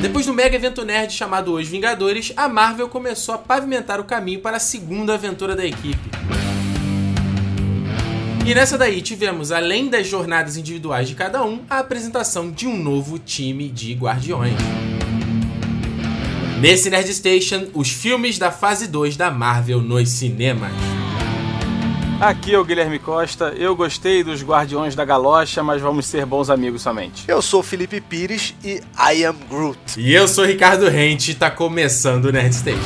Depois do mega evento nerd chamado Os Vingadores, a Marvel começou a pavimentar o caminho para a segunda aventura da equipe. E nessa daí tivemos, além das jornadas individuais de cada um, a apresentação de um novo time de Guardiões. Nesse Nerd Station, os filmes da fase 2 da Marvel nos cinemas. Aqui é o Guilherme Costa. Eu gostei dos Guardiões da Galocha, mas vamos ser bons amigos somente. Eu sou o Felipe Pires e I am Groot. E eu sou Ricardo Rente e tá começando o Nerd Station.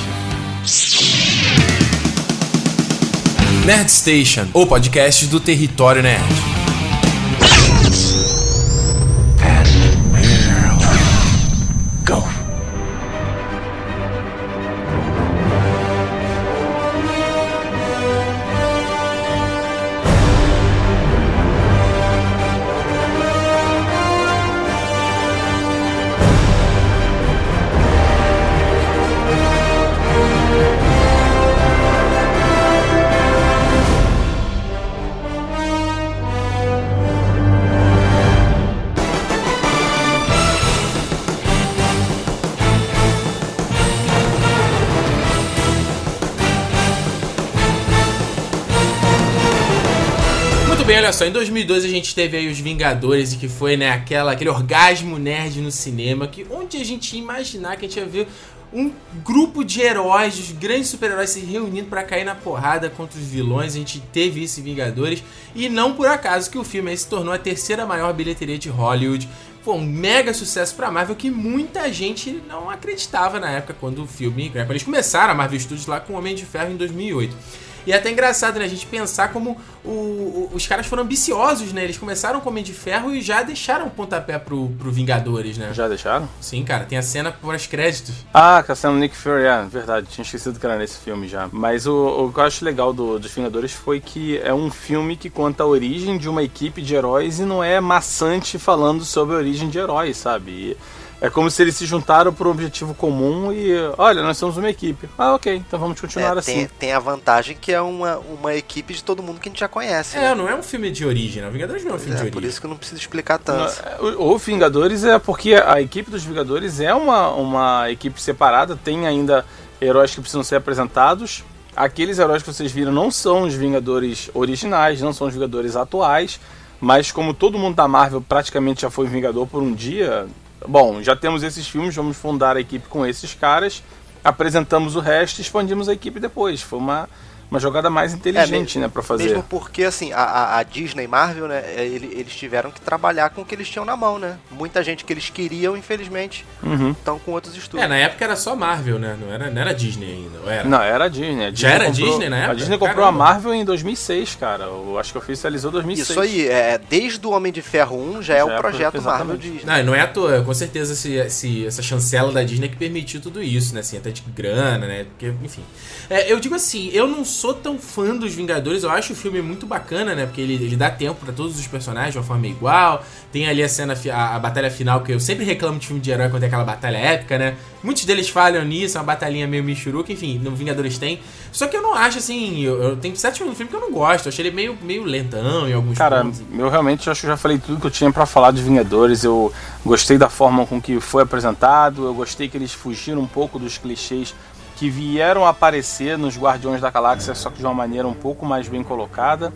Nerd Station, o podcast do Território Nerd. Só, em 2002 a gente teve aí os Vingadores e que foi, né, aquela, aquele orgasmo nerd no cinema, que onde a gente ia imaginar que a gente ia ver um grupo de heróis, os grandes super-heróis se reunindo para cair na porrada contra os vilões. A gente teve isso em Vingadores e não por acaso que o filme se tornou a terceira maior bilheteria de Hollywood. Foi um mega sucesso pra Marvel que muita gente não acreditava na época quando o filme, né, quando eles começaram a Marvel Studios lá com o Homem de Ferro em 2008. E é até engraçado, né? A gente pensar como o, o, os caras foram ambiciosos, né? Eles começaram com Homem de Ferro e já deixaram o pontapé pro, pro Vingadores, né? Já deixaram? Sim, cara. Tem a cena pós-créditos. Ah, com a cena do Nick Fury, é verdade. Tinha esquecido que era nesse filme já. Mas o, o que eu acho legal do, dos Vingadores foi que é um filme que conta a origem de uma equipe de heróis e não é maçante falando sobre a origem de heróis, sabe? E é como se eles se juntaram por um objetivo comum e, olha, nós somos uma equipe. Ah, ok, então vamos continuar É, assim. tem, tem a vantagem que é uma, uma equipe de todo mundo que a gente já conhece. É, né? não é um filme de origem, né? O Vingadores não é um filme É, de origem. por isso que eu não preciso explicar tanto. O, o Vingadores é porque a equipe dos Vingadores é uma, uma equipe separada, tem ainda heróis que precisam ser apresentados. Aqueles heróis que vocês viram não são os Vingadores originais, não são os Vingadores atuais, mas como todo mundo da Marvel praticamente já foi Vingador por um dia, bom, já temos esses filmes, vamos fundar a equipe com esses caras, apresentamos o resto e expandimos a equipe depois. Foi uma, uma jogada mais inteligente, mesmo- né, pra fazer. Mesmo porque, assim, a, a- Disney e Marvel, né, é, ele- eles tiveram que trabalhar com o que eles tinham na mão, né? Muita gente que eles queriam, infelizmente, Uhum. estão com outros estudos. É, na época era só Marvel, né? Não era, não era Disney ainda, ou era? Não, era a Disney. A Disney era comprou- Disney na época? A Disney comprou Caramba. a Marvel em 2006, cara. Eu acho que oficializou 2006. Isso aí, é, desde o Homem de Ferro 1 já é Já o é projeto pro- Marvel exatamente. Disney. Não, não é à toa, com certeza esse, esse- essa chancela da Disney que permitiu tudo isso, né? Assim, até de grana, né? Porque, enfim. É, eu digo assim, eu não sou tão fã dos Vingadores, eu acho o filme muito bacana, né? Porque ele, ele dá tempo pra todos os personagens de uma forma igual. Tem ali a cena, a, a batalha final, que eu sempre reclamo de filme de herói quando é aquela batalha épica, né? Muitos deles falham nisso, é uma batalhinha meio michuruca, enfim, no Vingadores tem. Só que eu não acho assim, eu, eu tenho certos filmes do filme que eu não gosto, eu achei ele meio, meio lentão em alguns Cara, pontos. eu realmente acho que já falei tudo que eu tinha pra falar de Vingadores. Eu gostei da forma com que foi apresentado, eu gostei que eles fugiram um pouco dos clichês que vieram aparecer nos Guardiões da Galáxia, só que de uma maneira um pouco mais bem colocada.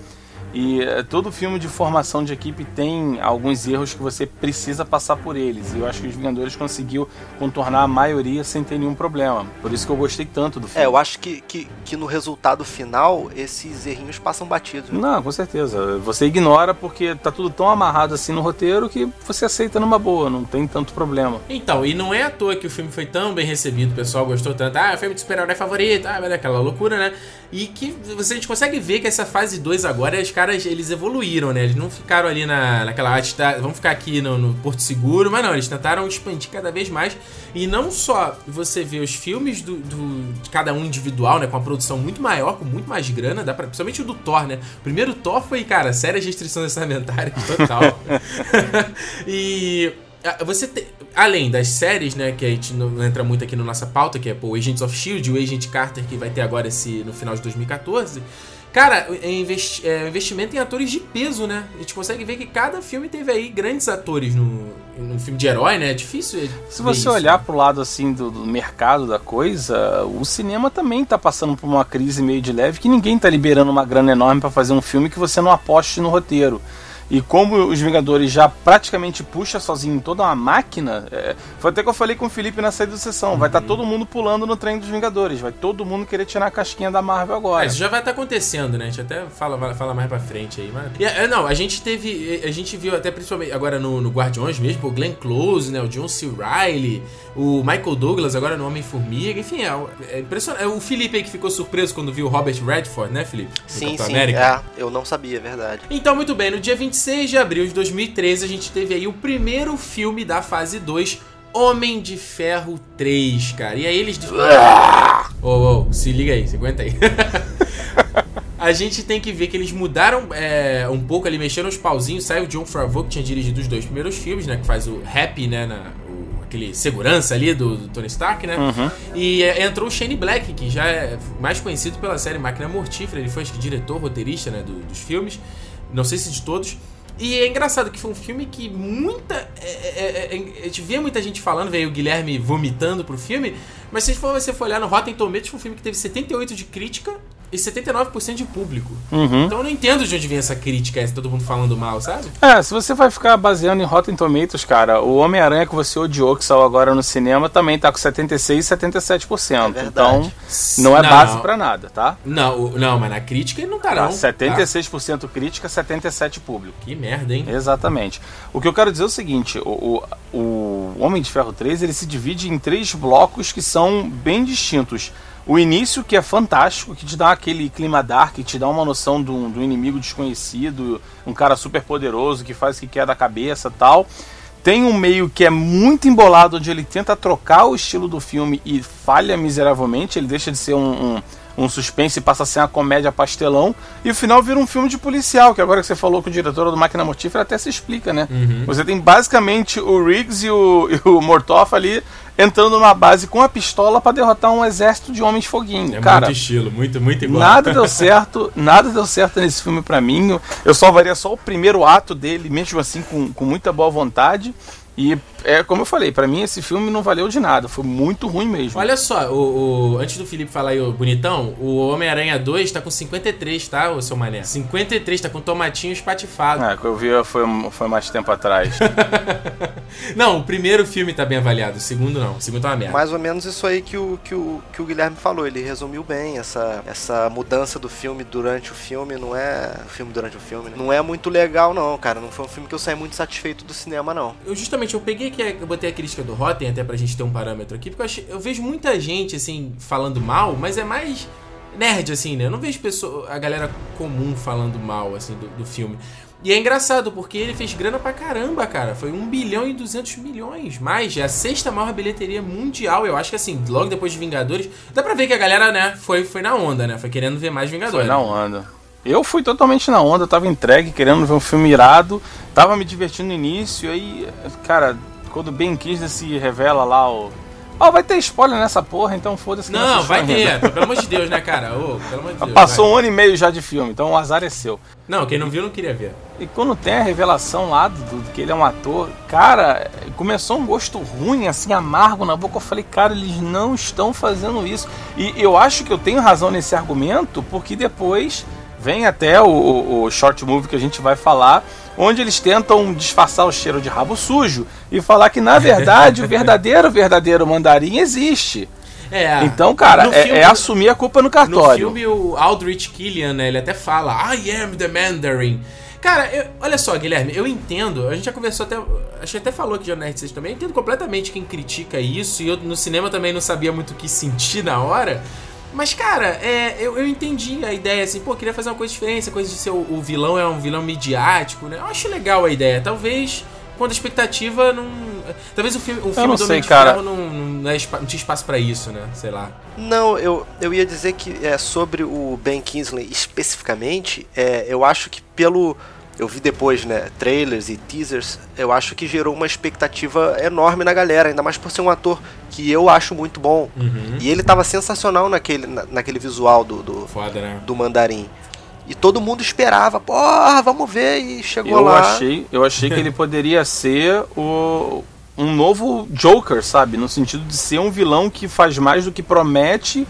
E eh, todo filme de formação de equipe tem alguns erros que você precisa passar por eles. E eu acho que os Vingadores conseguiu contornar a maioria sem ter nenhum problema. Por isso que eu gostei tanto do filme. É, eu acho que, que, que no resultado final, esses errinhos passam batidos. né? Não, com certeza. Você ignora porque tá tudo tão amarrado assim no roteiro que você aceita numa boa, não tem tanto problema. Então, e não é à toa que o filme foi tão bem recebido, o pessoal gostou tanto. Ah, filme de super-herói favorito, ah, vai dar aquela loucura, né? E que você, a gente consegue ver que essa fase 2 agora, os caras, eles evoluíram, né? Eles não ficaram ali na, naquela arte, tá, vamos ficar aqui no, no Porto Seguro, mas não, eles tentaram expandir cada vez mais. E não só você vê os filmes do, do- de cada um individual, né? Com a produção muito maior, com muito mais grana, dá pra, principalmente o do Thor, né? O primeiro Thor foi, cara, sérias restrições orçamentárias, total. e ah, você te- além das séries, né, que a gente não entra muito aqui na nossa pauta, que é pô, o Agents of Shield, o Agent Carter que vai ter agora esse no final de 2014, Cara, é, investi é investimento em atores de peso, né? A gente consegue ver que cada filme teve aí grandes atores no, no filme de herói, né? É difícil. Se você isso, olhar pro lado assim do, do, mercado da coisa, o cinema também tá passando por uma crise meio de leve que ninguém tá liberando uma grana enorme para fazer um filme que você não aposte no roteiro. E como os Vingadores já praticamente puxa sozinho toda uma máquina, é, foi até que eu falei com o Felipe na saída da sessão. Uhum. Vai estar tá todo mundo pulando no trem dos Vingadores. Vai todo mundo querer tirar a casquinha da Marvel agora. É, isso já vai estar tá acontecendo, né? A gente até fala, fala mais pra frente aí. Mas... E, é, não, a gente teve. A gente viu até principalmente agora no, no Guardiões mesmo, o Glenn Close, né? O John C. Riley, o Michael Douglas agora no Homem-Formiga. Enfim, é, é impressionante. É o Felipe aí que ficou surpreso quando viu o Robert Redford, né, Felipe? sim, sim. América. É, eu não sabia, é verdade. Então, muito bem. No dia 26 de abril de 2013, a gente teve aí o primeiro filme da fase 2, Homem de Ferro 3, cara. E aí eles. Oh, oh, se liga aí, se aguenta aí. a gente tem que ver que eles mudaram é, um pouco ali, mexeram os pauzinhos. Saiu o John Favreau, que tinha dirigido os dois primeiros filmes, né? Que faz o Happy, né? Na, o, aquele segurança ali do, do Tony Stark, né? Uhum. E é, entrou o Shane Black, que já é mais conhecido pela série Máquina Mortífera. Ele foi acho que, diretor, roteirista, né? Do, dos filmes. Não sei se de todos. E é engraçado que foi um filme que muita. É, é, é, é a gente via muita gente falando, veio o Guilherme vomitando pro filme, mas se você for olhar no Rotten Tomatoes, foi um filme que teve 78 de crítica e 79% de público. Uhum. Então eu não entendo de onde vem essa crítica, essa todo mundo falando mal, sabe? É, se você vai ficar baseando em Rotten Tomatoes, cara, o Homem-Aranha que você odiou, que saiu agora no cinema, também tá com 76 e 77%. É então, não é não, base para nada, tá? Não, não, mas na crítica ele não tá, não. 76% tá? crítica, 77% público. Que merda, hein? Exatamente. O que eu quero dizer é o seguinte, o, o, o Homem de Ferro 3, ele se divide em três blocos que são bem distintos. O início, que é fantástico, que te dá aquele clima dark, que te dá uma noção do, do inimigo desconhecido, um cara super poderoso que faz o que quer da cabeça tal. Tem um meio que é muito embolado, onde ele tenta trocar o estilo do filme e falha miseravelmente. Ele deixa de ser um, um um suspense passa a ser uma comédia pastelão, e o final vira um filme de policial, que agora que você falou com o diretor do Máquina Mortífera até se explica, né? Uhum. Você tem basicamente o Riggs e o, e o Mortoff ali entrando numa base com a pistola para derrotar um exército de homens foguinho. É Cara, muito estilo, muito, muito igual. Nada deu certo, nada deu certo nesse filme para mim. Eu salvaria só o primeiro ato dele, mesmo assim, com, com muita boa vontade. E é como eu falei, para mim esse filme não valeu de nada, foi muito ruim mesmo. Olha só, o, o antes do Felipe falar aí, o bonitão, o Homem-Aranha 2 tá com 53, tá, o seu mané? 53, tá com tomatinho espatifado. É, que eu vi foi, foi mais tempo atrás. não, o primeiro filme tá bem avaliado, o segundo não, o segundo tá uma merda. Mais ou menos isso aí que o, que o, que o Guilherme falou, ele resumiu bem essa, essa mudança do filme durante o filme, não é. O filme durante o filme, né? Não é muito legal, não, cara. Não foi um filme que eu saí muito satisfeito do cinema, não. Eu justamente eu peguei que eu botei a crítica do Rotten até pra gente ter um parâmetro aqui, porque eu, achei, eu vejo muita gente, assim, falando mal, mas é mais nerd, assim, né? Eu não vejo pessoa, a galera comum falando mal, assim, do, do filme. E é engraçado, porque ele fez grana pra caramba, cara. Foi 1 bilhão e 200 milhões. Mais, é a sexta maior bilheteria mundial. Eu acho que assim, logo depois de Vingadores. Dá pra ver que a galera, né, foi, foi na onda, né? Foi querendo ver mais Vingadores. Foi na onda. Eu fui totalmente na onda, tava entregue, querendo ver um filme irado, tava me divertindo no início, aí, cara, quando Ben Kingsley se revela lá o. Ó, oh, vai ter spoiler nessa porra, então foda-se. Não, não vai ter, pelo amor de Deus, né, cara? Oh, pelo amor de Deus, Passou vai. um ano e meio já de filme, então o azar é seu. Não, quem não viu não queria ver. E quando tem a revelação lá do, do que ele é um ator, cara, começou um gosto ruim, assim, amargo na boca. Eu falei, cara, eles não estão fazendo isso. E eu acho que eu tenho razão nesse argumento, porque depois vem até o, o, short movie que a gente vai falar, onde eles tentam disfarçar o cheiro de rabo sujo e falar que, na verdade, o verdadeiro, verdadeiro mandarim existe. É, então, cara, é, filme, é, assumir a culpa no cartório. No filme, o Aldrich Killian, né, ele até fala, I am the Mandarin. Cara, eu, olha só, Guilherme, eu entendo, a gente já conversou até, acho que até falou aqui de Nerd 6 também, eu entendo completamente quem critica isso, e eu no cinema também não sabia muito o que sentir na hora, mas, cara, é, eu, eu entendi a ideia, assim, pô, queria fazer uma coisa diferente, coisa de ser o, o, vilão é um vilão midiático, né? Eu acho legal a ideia. Talvez, quando a expectativa não. Talvez o filme, o filme do Ferro não, não, não, é, não tinha espaço para isso, né? Sei lá. Não, eu, eu ia dizer que é, sobre o Ben Kingsley especificamente, é, eu acho que pelo eu vi depois, né, trailers e teasers, eu acho que gerou uma expectativa enorme na galera, ainda mais por ser um ator que eu acho muito bom. Uhum. E ele tava sensacional naquele, na, naquele visual do do, Foda, né? do mandarim. E todo mundo esperava, porra, vamos ver, e chegou eu lá. Achei, eu achei que ele poderia ser o, um novo Joker, sabe? No sentido de ser um vilão que faz mais do que promete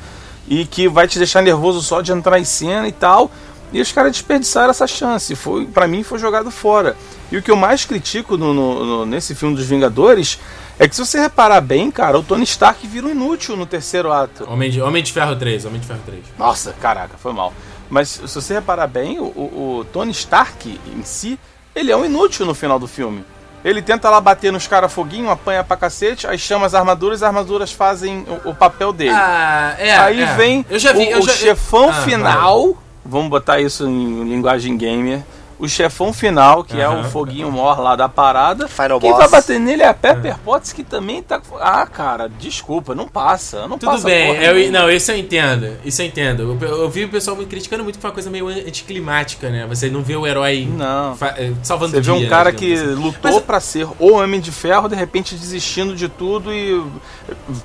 e que vai te deixar nervoso só de entrar em cena e tal. E os caras desperdiçaram essa chance. Foi, para mim foi jogado fora. E o que eu mais critico no, no, no, nesse filme dos Vingadores é que se você reparar bem, cara, o Tony Stark vira um inútil no terceiro ato. Homem de, Homem de Ferro 3, Homem de Ferro 3. Nossa, caraca, foi mal. Mas se você reparar bem, o, o, o Tony Stark em si, ele é um inútil no final do filme. Ele tenta lá bater nos caras foguinho, apanha pra cacete, aí chama as armaduras, as armaduras fazem o, o papel dele. Ah, é. aí é. vem já vi, o, eu o já, chefão Ah, final, vamos botar isso em linguagem gamer. O chefão final, que é o foguinho maior lá da parada. Final Quem boss. vai bater nele é a Pepper Potts, que também tá. Ah, cara, desculpa, não passa. Não Tudo passa bem, eu, não, isso eu entendo. Isso eu entendo. Eu, eu vi o pessoal me criticando muito que foi uma coisa meio anticlimática, né? Você não vê o herói Não. eh, salvando Você vê um dia, cara né, que digamos assim. lutou Mas- pra ser o Homem de Ferro, de repente desistindo de tudo e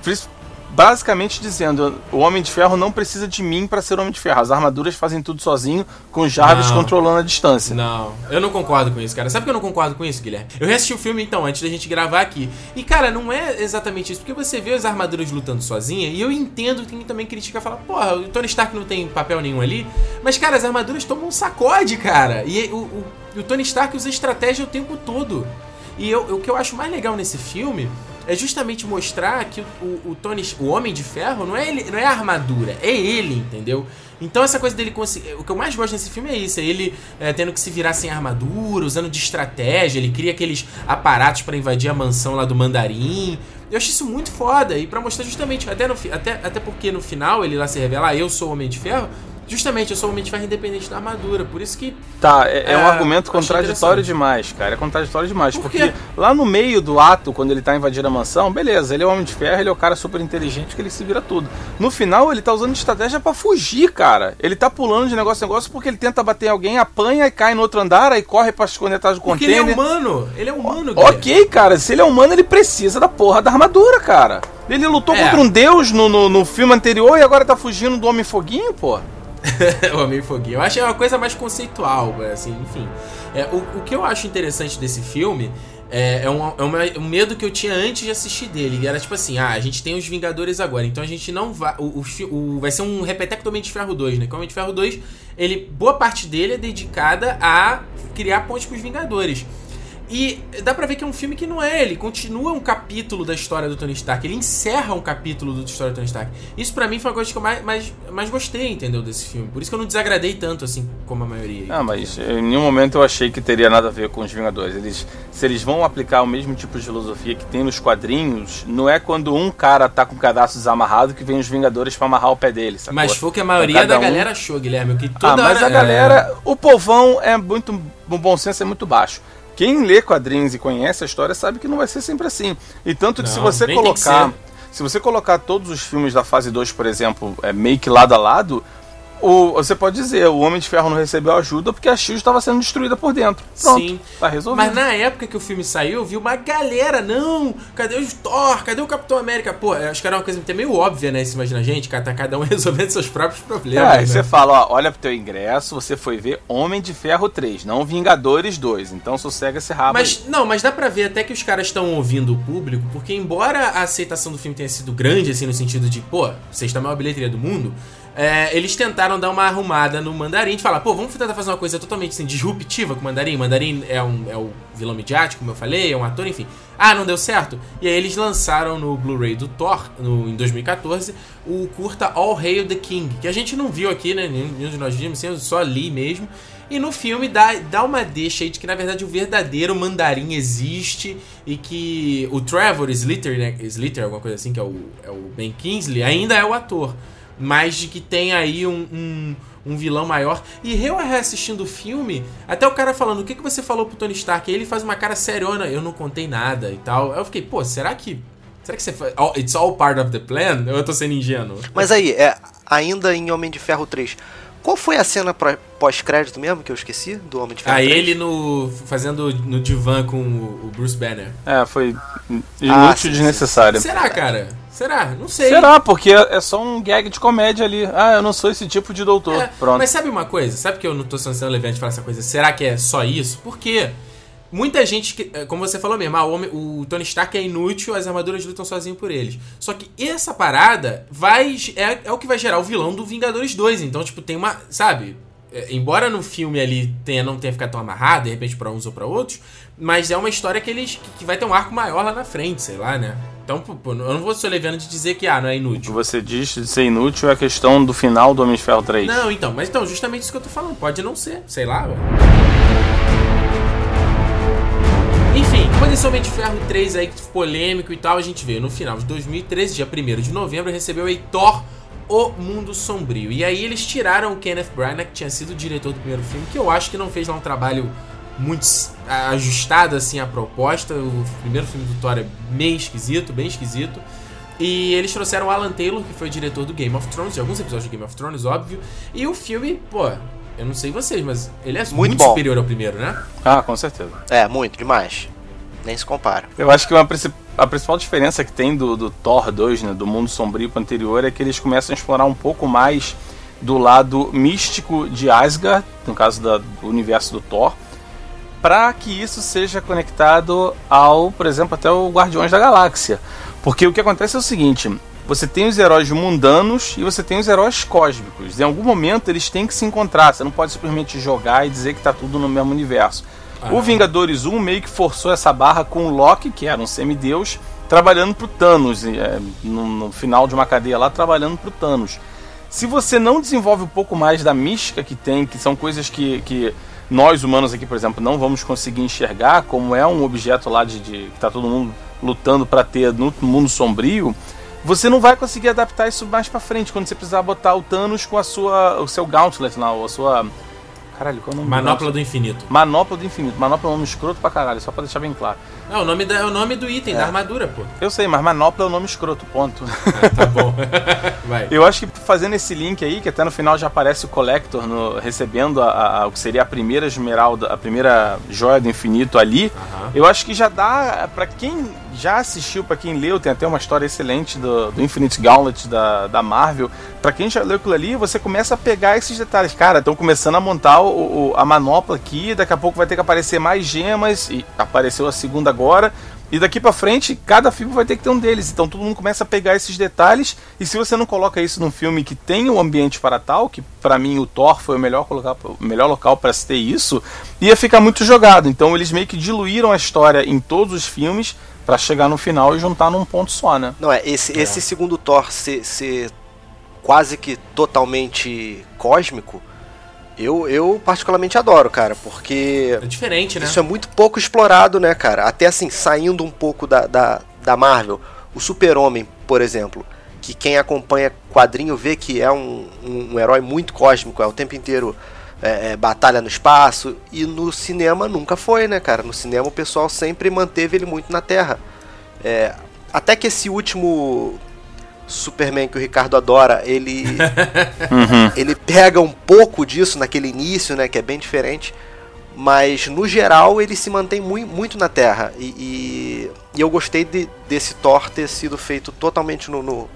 pris- basicamente dizendo: o Homem de Ferro não precisa de mim pra ser Homem de Ferro. As armaduras fazem tudo sozinho, com Jarvis Não. controlando a distância. Não, eu não concordo com isso, cara. Sabe que eu não concordo com isso, Guilherme? Eu reassisti o filme então, antes da gente gravar aqui. E, cara, não é exatamente isso, porque você vê as armaduras lutando sozinha, e eu entendo quem também critica e fala, porra, o Tony Stark não tem papel nenhum ali. Mas, cara, as armaduras tomam um sacode, cara. E o, o, o Tony Stark usa estratégia o tempo todo. E eu, o que eu acho mais legal nesse filme é justamente mostrar que o, o, o Tony, o Homem de Ferro, não é, ele, não é a armadura, é ele, entendeu? Então essa coisa dele conseguir. O que eu mais gosto nesse filme é isso, é ele é, tendo que se virar sem armadura, usando de estratégia, ele cria aqueles aparatos pra invadir a mansão lá do mandarim. Eu acho isso muito foda. E pra mostrar justamente, até, no, até, até porque no final ele lá se revela, ah, eu sou o Homem de Ferro. Justamente, eu sou o Homem de Ferro independente da armadura. Por isso que. Tá, é, é um É, argumento contraditório demais, cara. É contraditório demais. Por porque lá no meio do ato, quando ele tá invadindo a mansão, beleza, ele é o Homem de Ferro, ele é o cara super inteligente que ele se vira tudo. No final, ele tá usando estratégia pra fugir, cara. Ele tá pulando de negócio em negócio porque ele tenta bater em alguém, apanha e cai no outro andar, aí corre pra esconder atrás do Porque ele é container. humano. Ele é humano, Guilherme. Ok, cara, se ele é humano, ele precisa da porra da armadura, cara. Ele lutou É. contra um deus no, no, no filme anterior e agora tá fugindo do Homem Foguinho, pô. o Homem Foguinho. Eu acho que é uma coisa mais conceitual, assim, enfim. É, o, o que eu acho interessante desse filme é, é, um, é uma- um medo que eu tinha antes de assistir dele. Era tipo assim, ah, a gente tem os Vingadores agora, então a gente não vai... O, o o- vai ser um repeteco do Homem de Ferro 2, né? Que o Homem de Ferro 2, ele, boa parte dele é dedicada a criar pontes pros Vingadores. E dá pra ver que é um filme que não é, ele continua um capítulo da história do Tony Stark, ele encerra um capítulo da história do Tony Stark. Isso pra mim foi uma coisa que eu mais, mais, mais gostei, entendeu, desse filme. Por isso que eu não desagradei tanto, assim, como a maioria. Ah, mas em nenhum momento eu achei que teria nada a ver com os Vingadores. Eles, se eles vão aplicar o mesmo tipo de filosofia que tem nos quadrinhos, não é quando um cara tá com o cadastro desamarrado que vem os Vingadores pra amarrar o pé dele, sacou? Mas foi o que a maioria da um- galera achou, Guilherme. Que Ah, toda mas hora- a galera, o povão é muito, o bom senso é muito baixo. Quem lê quadrinhos e conhece a história sabe que não vai ser sempre assim. E tanto que se Não, você tem que colocar, se você colocar todos os filmes da fase 2, por exemplo, é, meio que lado a lado, o, você pode dizer, o Homem de Ferro não recebeu ajuda porque a SHIELD estava sendo destruída por dentro. Pronto, Sim. tá resolvido. Mas na época que o filme saiu, eu vi uma galera, não, cadê o Thor? Cadê o Capitão América? Pô, acho que era uma coisa até meio óbvia, né? Se imagina, gente, cara, tá cada um resolvendo seus próprios É, problemas. aí né? você fala, ó, olha pro teu ingresso, você foi ver Homem de Ferro 3, não Vingadores 2. Então sossega esse rabo aí. Mas, não, mas dá pra ver até que os caras estão ouvindo o público, porque embora a aceitação do filme tenha sido grande, assim, no sentido de, pô, sexta maior bilheteria do mundo, é, eles tentaram dar uma arrumada no Mandarim, de falar, pô, vamos tentar fazer uma coisa totalmente, assim, disruptiva com o Mandarim. Mandarim é, um, é o vilão midiático, como eu falei, é um ator, enfim. Ah, não deu certo? E aí eles lançaram no Blu-ray do Thor, no, em 2014, o curta All Hail the King, que a gente não viu aqui, né, nenhum de nós vimos, eu só li mesmo. E no filme dá, dá uma deixa aí de que, na verdade, o verdadeiro mandarim existe e que o Trevor Slater, né? Slater, alguma coisa assim, que é o, é o Ben Kingsley, ainda é o ator. Mas de que tem aí um, um, um vilão maior. E eu reassistindo o filme, até o cara falando, o que, que você falou pro Tony Stark? Aí ele faz uma cara seriona, eu não contei nada e tal. Aí eu fiquei, pô, será que... Será que você faz... Oh, it's all part of the plan? Ou eu tô sendo ingênuo? Mas aí, é, ainda em Homem de Ferro 3, Qual foi a cena pós-crédito mesmo que eu esqueci? Do Homem de Ferro Ah, 3? ele no. fazendo no divã com o Bruce Banner. É, foi Ah, inútil e desnecessário. Será, cara? Será? Não sei. Será? Porque é só um gag de comédia ali. Ah, eu não sou esse tipo de doutor. É, Pronto. Mas sabe uma coisa? Sabe que eu não tô sendo levante de falar essa coisa? Será que é só isso? Porque muita gente, é, como você falou mesmo, ah, o, homem- o Tony Stark é inútil, as armaduras lutam sozinho por eles. Só que essa parada vai é, é o que vai gerar o vilão do Vingadores 2. Então, tipo, tem uma. Sabe? É, embora no filme ali tenha, não tenha ficado tão amarrado, de repente pra uns ou pra outros, mas é uma história que eles. que vai ter um arco maior lá na frente, sei lá, né? Então, eu não vou ser levando de dizer que, ah, não é O que inútil. você diz de ser inútil é a questão do final do Homem de Ferro 3. Não, então, mas então, justamente isso que eu tô falando. Pode não ser, sei lá, velho. Enfim, quando esse Homem de Ferro 3 aí, polêmico e tal, a gente veio no final de 2013, dia 1 de novembro, recebeu Thor, O Mundo Sombrio. E aí eles tiraram o Kenneth Branagh, que tinha sido o diretor do primeiro filme, que eu acho que não fez lá um trabalho muito ajustado assim à proposta. O primeiro filme do Thor é meio esquisito, bem esquisito. E eles trouxeram o Alan Taylor, que foi o diretor do Game of Thrones, de alguns episódios do Game of Thrones, óbvio. E o filme, pô, eu não sei vocês, mas ele é muito, bom. superior ao primeiro, né? Ah, com certeza. É, muito, demais. Nem se compara. Eu acho que uma a principal diferença que tem do, do Thor 2, né, do mundo sombrio pro anterior, é que eles começam a explorar um pouco mais do lado místico de Asgard, no caso da- do universo do Thor, para que isso seja conectado ao, por exemplo, até o Guardiões da Galáxia. Porque o que acontece é o seguinte: você tem os heróis mundanos e você tem os heróis cósmicos. Em algum momento eles têm que se encontrar. Você não pode simplesmente jogar e dizer que está tudo no mesmo universo. O Vingadores 1 meio que forçou essa barra com o Loki, que era um semideus, trabalhando pro Thanos, é, no, no final de uma cadeia lá, trabalhando pro Thanos. Se você não desenvolve um pouco mais da mística que tem, que são coisas que, que nós humanos aqui, por exemplo, não vamos conseguir enxergar, como é um objeto lá de, de que tá todo mundo lutando para ter no mundo sombrio, você não vai conseguir adaptar isso mais para frente quando você precisar botar o Thanos com a sua, o seu Gauntlet lá, ou a sua Caralho, qual é o nome do Manopla Gauntlet? do Infinito. Manopla do Infinito. Manopla é um nome escroto pra caralho, só pra deixar bem claro. É o nome, da, é o nome do item, da armadura, pô. Eu sei, mas Manopla é um nome escroto, ponto. Ah, tá bom. Vai. Eu acho que fazendo esse link aí, que até no final já aparece o Collector no- recebendo a, a- o que seria a primeira esmeralda, a primeira joia do infinito ali, Aham. eu acho que já dá, pra quem já assistiu, pra quem leu, tem até uma história excelente do, do Infinite Gauntlet da, da Marvel, pra quem já leu aquilo ali, você começa a pegar esses detalhes. Cara, estão começando a montar o, o- a manopla aqui, daqui a pouco vai ter que aparecer mais gemas, e apareceu a segunda agora, e daqui pra frente, cada filme vai ter que ter um deles. Então todo mundo começa a pegar esses detalhes. E se você não coloca isso num filme que tem o ambiente para tal, que pra mim o Thor foi o melhor, colocar, o melhor local para se ter isso, ia ficar muito jogado. Então eles meio que diluíram a história em todos os filmes pra chegar no final e juntar num ponto só, né? Não, é, esse, esse segundo Thor ser, ser quase que totalmente cósmico, eu, eu particularmente adoro, cara, porque É diferente, né? isso é muito pouco explorado, né, cara? Até assim, saindo um pouco da, da, da Marvel, o Super-Homem, por exemplo, que quem acompanha quadrinho vê que é um, um, um herói muito cósmico, é o tempo inteiro é, é, batalha no espaço, e no cinema nunca foi, né, cara? No cinema o pessoal sempre manteve ele muito na Terra. É, até que esse último Superman que o Ricardo adora, ele ele pega um pouco disso naquele início, né, que é bem diferente, mas no geral ele se mantém mui- muito na Terra. E, e, e eu gostei de- desse Thor ter sido feito totalmente no, no-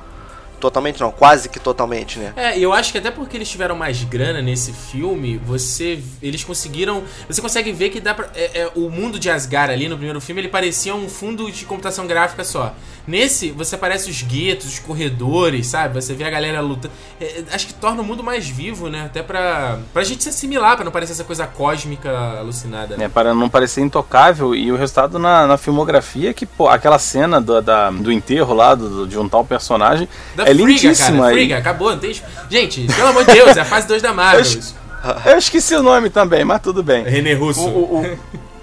totalmente não, quase que totalmente, né? É, e eu acho que até porque eles tiveram mais grana nesse filme, você. Eles conseguiram. Você consegue ver que dá pra. é, é, o mundo de Asgard ali no primeiro filme, ele parecia um fundo de computação gráfica só. Nesse, você aparece os guetos, os corredores, sabe? Você vê a galera lutando. É, é, acho que torna o mundo mais vivo, né? Até pra. pra gente se assimilar, pra não parecer essa coisa cósmica alucinada. né, para não parecer intocável e o resultado na, na filmografia é que pô, aquela cena do, da- do enterro lá do, de juntar o personagem Da é Frigga, lindíssima cara. Frigga, acabou, não tem. Gente, pelo amor de Deus, é a fase 2 da Marvel. Eu- eu esqueci o nome também mas tudo bem René o, Russo. o- o-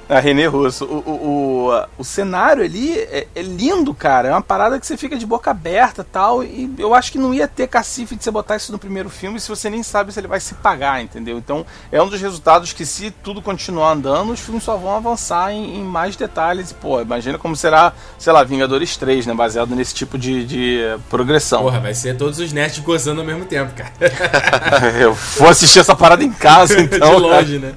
A René Russo. O, o, o, o cenário ali é, é, lindo, cara. É uma parada que você fica de boca aberta tal. E eu acho que não ia ter cacife de você botar isso no primeiro filme se você nem sabe se ele vai se pagar, entendeu? Então é um dos resultados que, se tudo continuar andando, os filmes só vão avançar em, em mais detalhes. Pô, imagina como será, sei lá, Vingadores 3, né? Baseado nesse tipo de, de progressão. Porra, vai ser todos os nerds gozando ao mesmo tempo, cara. eu vou assistir essa parada em casa, então. de longe, né?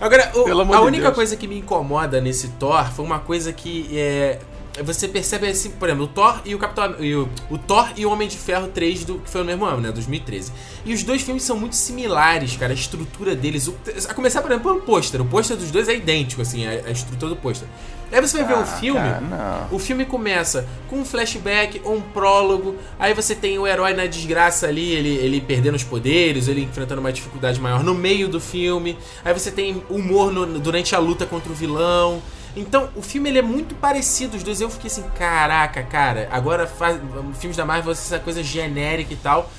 Agora, o, a única Deus. coisa que me incomoda nesse Thor foi uma coisa que é, você percebe assim, por exemplo, o Thor e o Capitão e o, o Thor e o Homem de Ferro 3 do que foi no mesmo ano, né, 2013. E os dois filmes são muito similares, cara, a estrutura deles, o, a começar por exemplo pelo pôster. O pôster dos dois é idêntico assim, a, a estrutura do pôster. Aí você vai ver ah, o filme, cara, o filme começa com um flashback ou um prólogo, aí você tem o herói na desgraça ali, ele, ele perdendo os poderes, ele enfrentando uma dificuldade maior no meio do filme, aí você tem humor no, durante a luta contra o vilão. Então, o filme ele é muito parecido, os dois. Eu fiquei assim, caraca, cara, agora faz, filmes da Marvel vão ser essa coisa genérica e tal.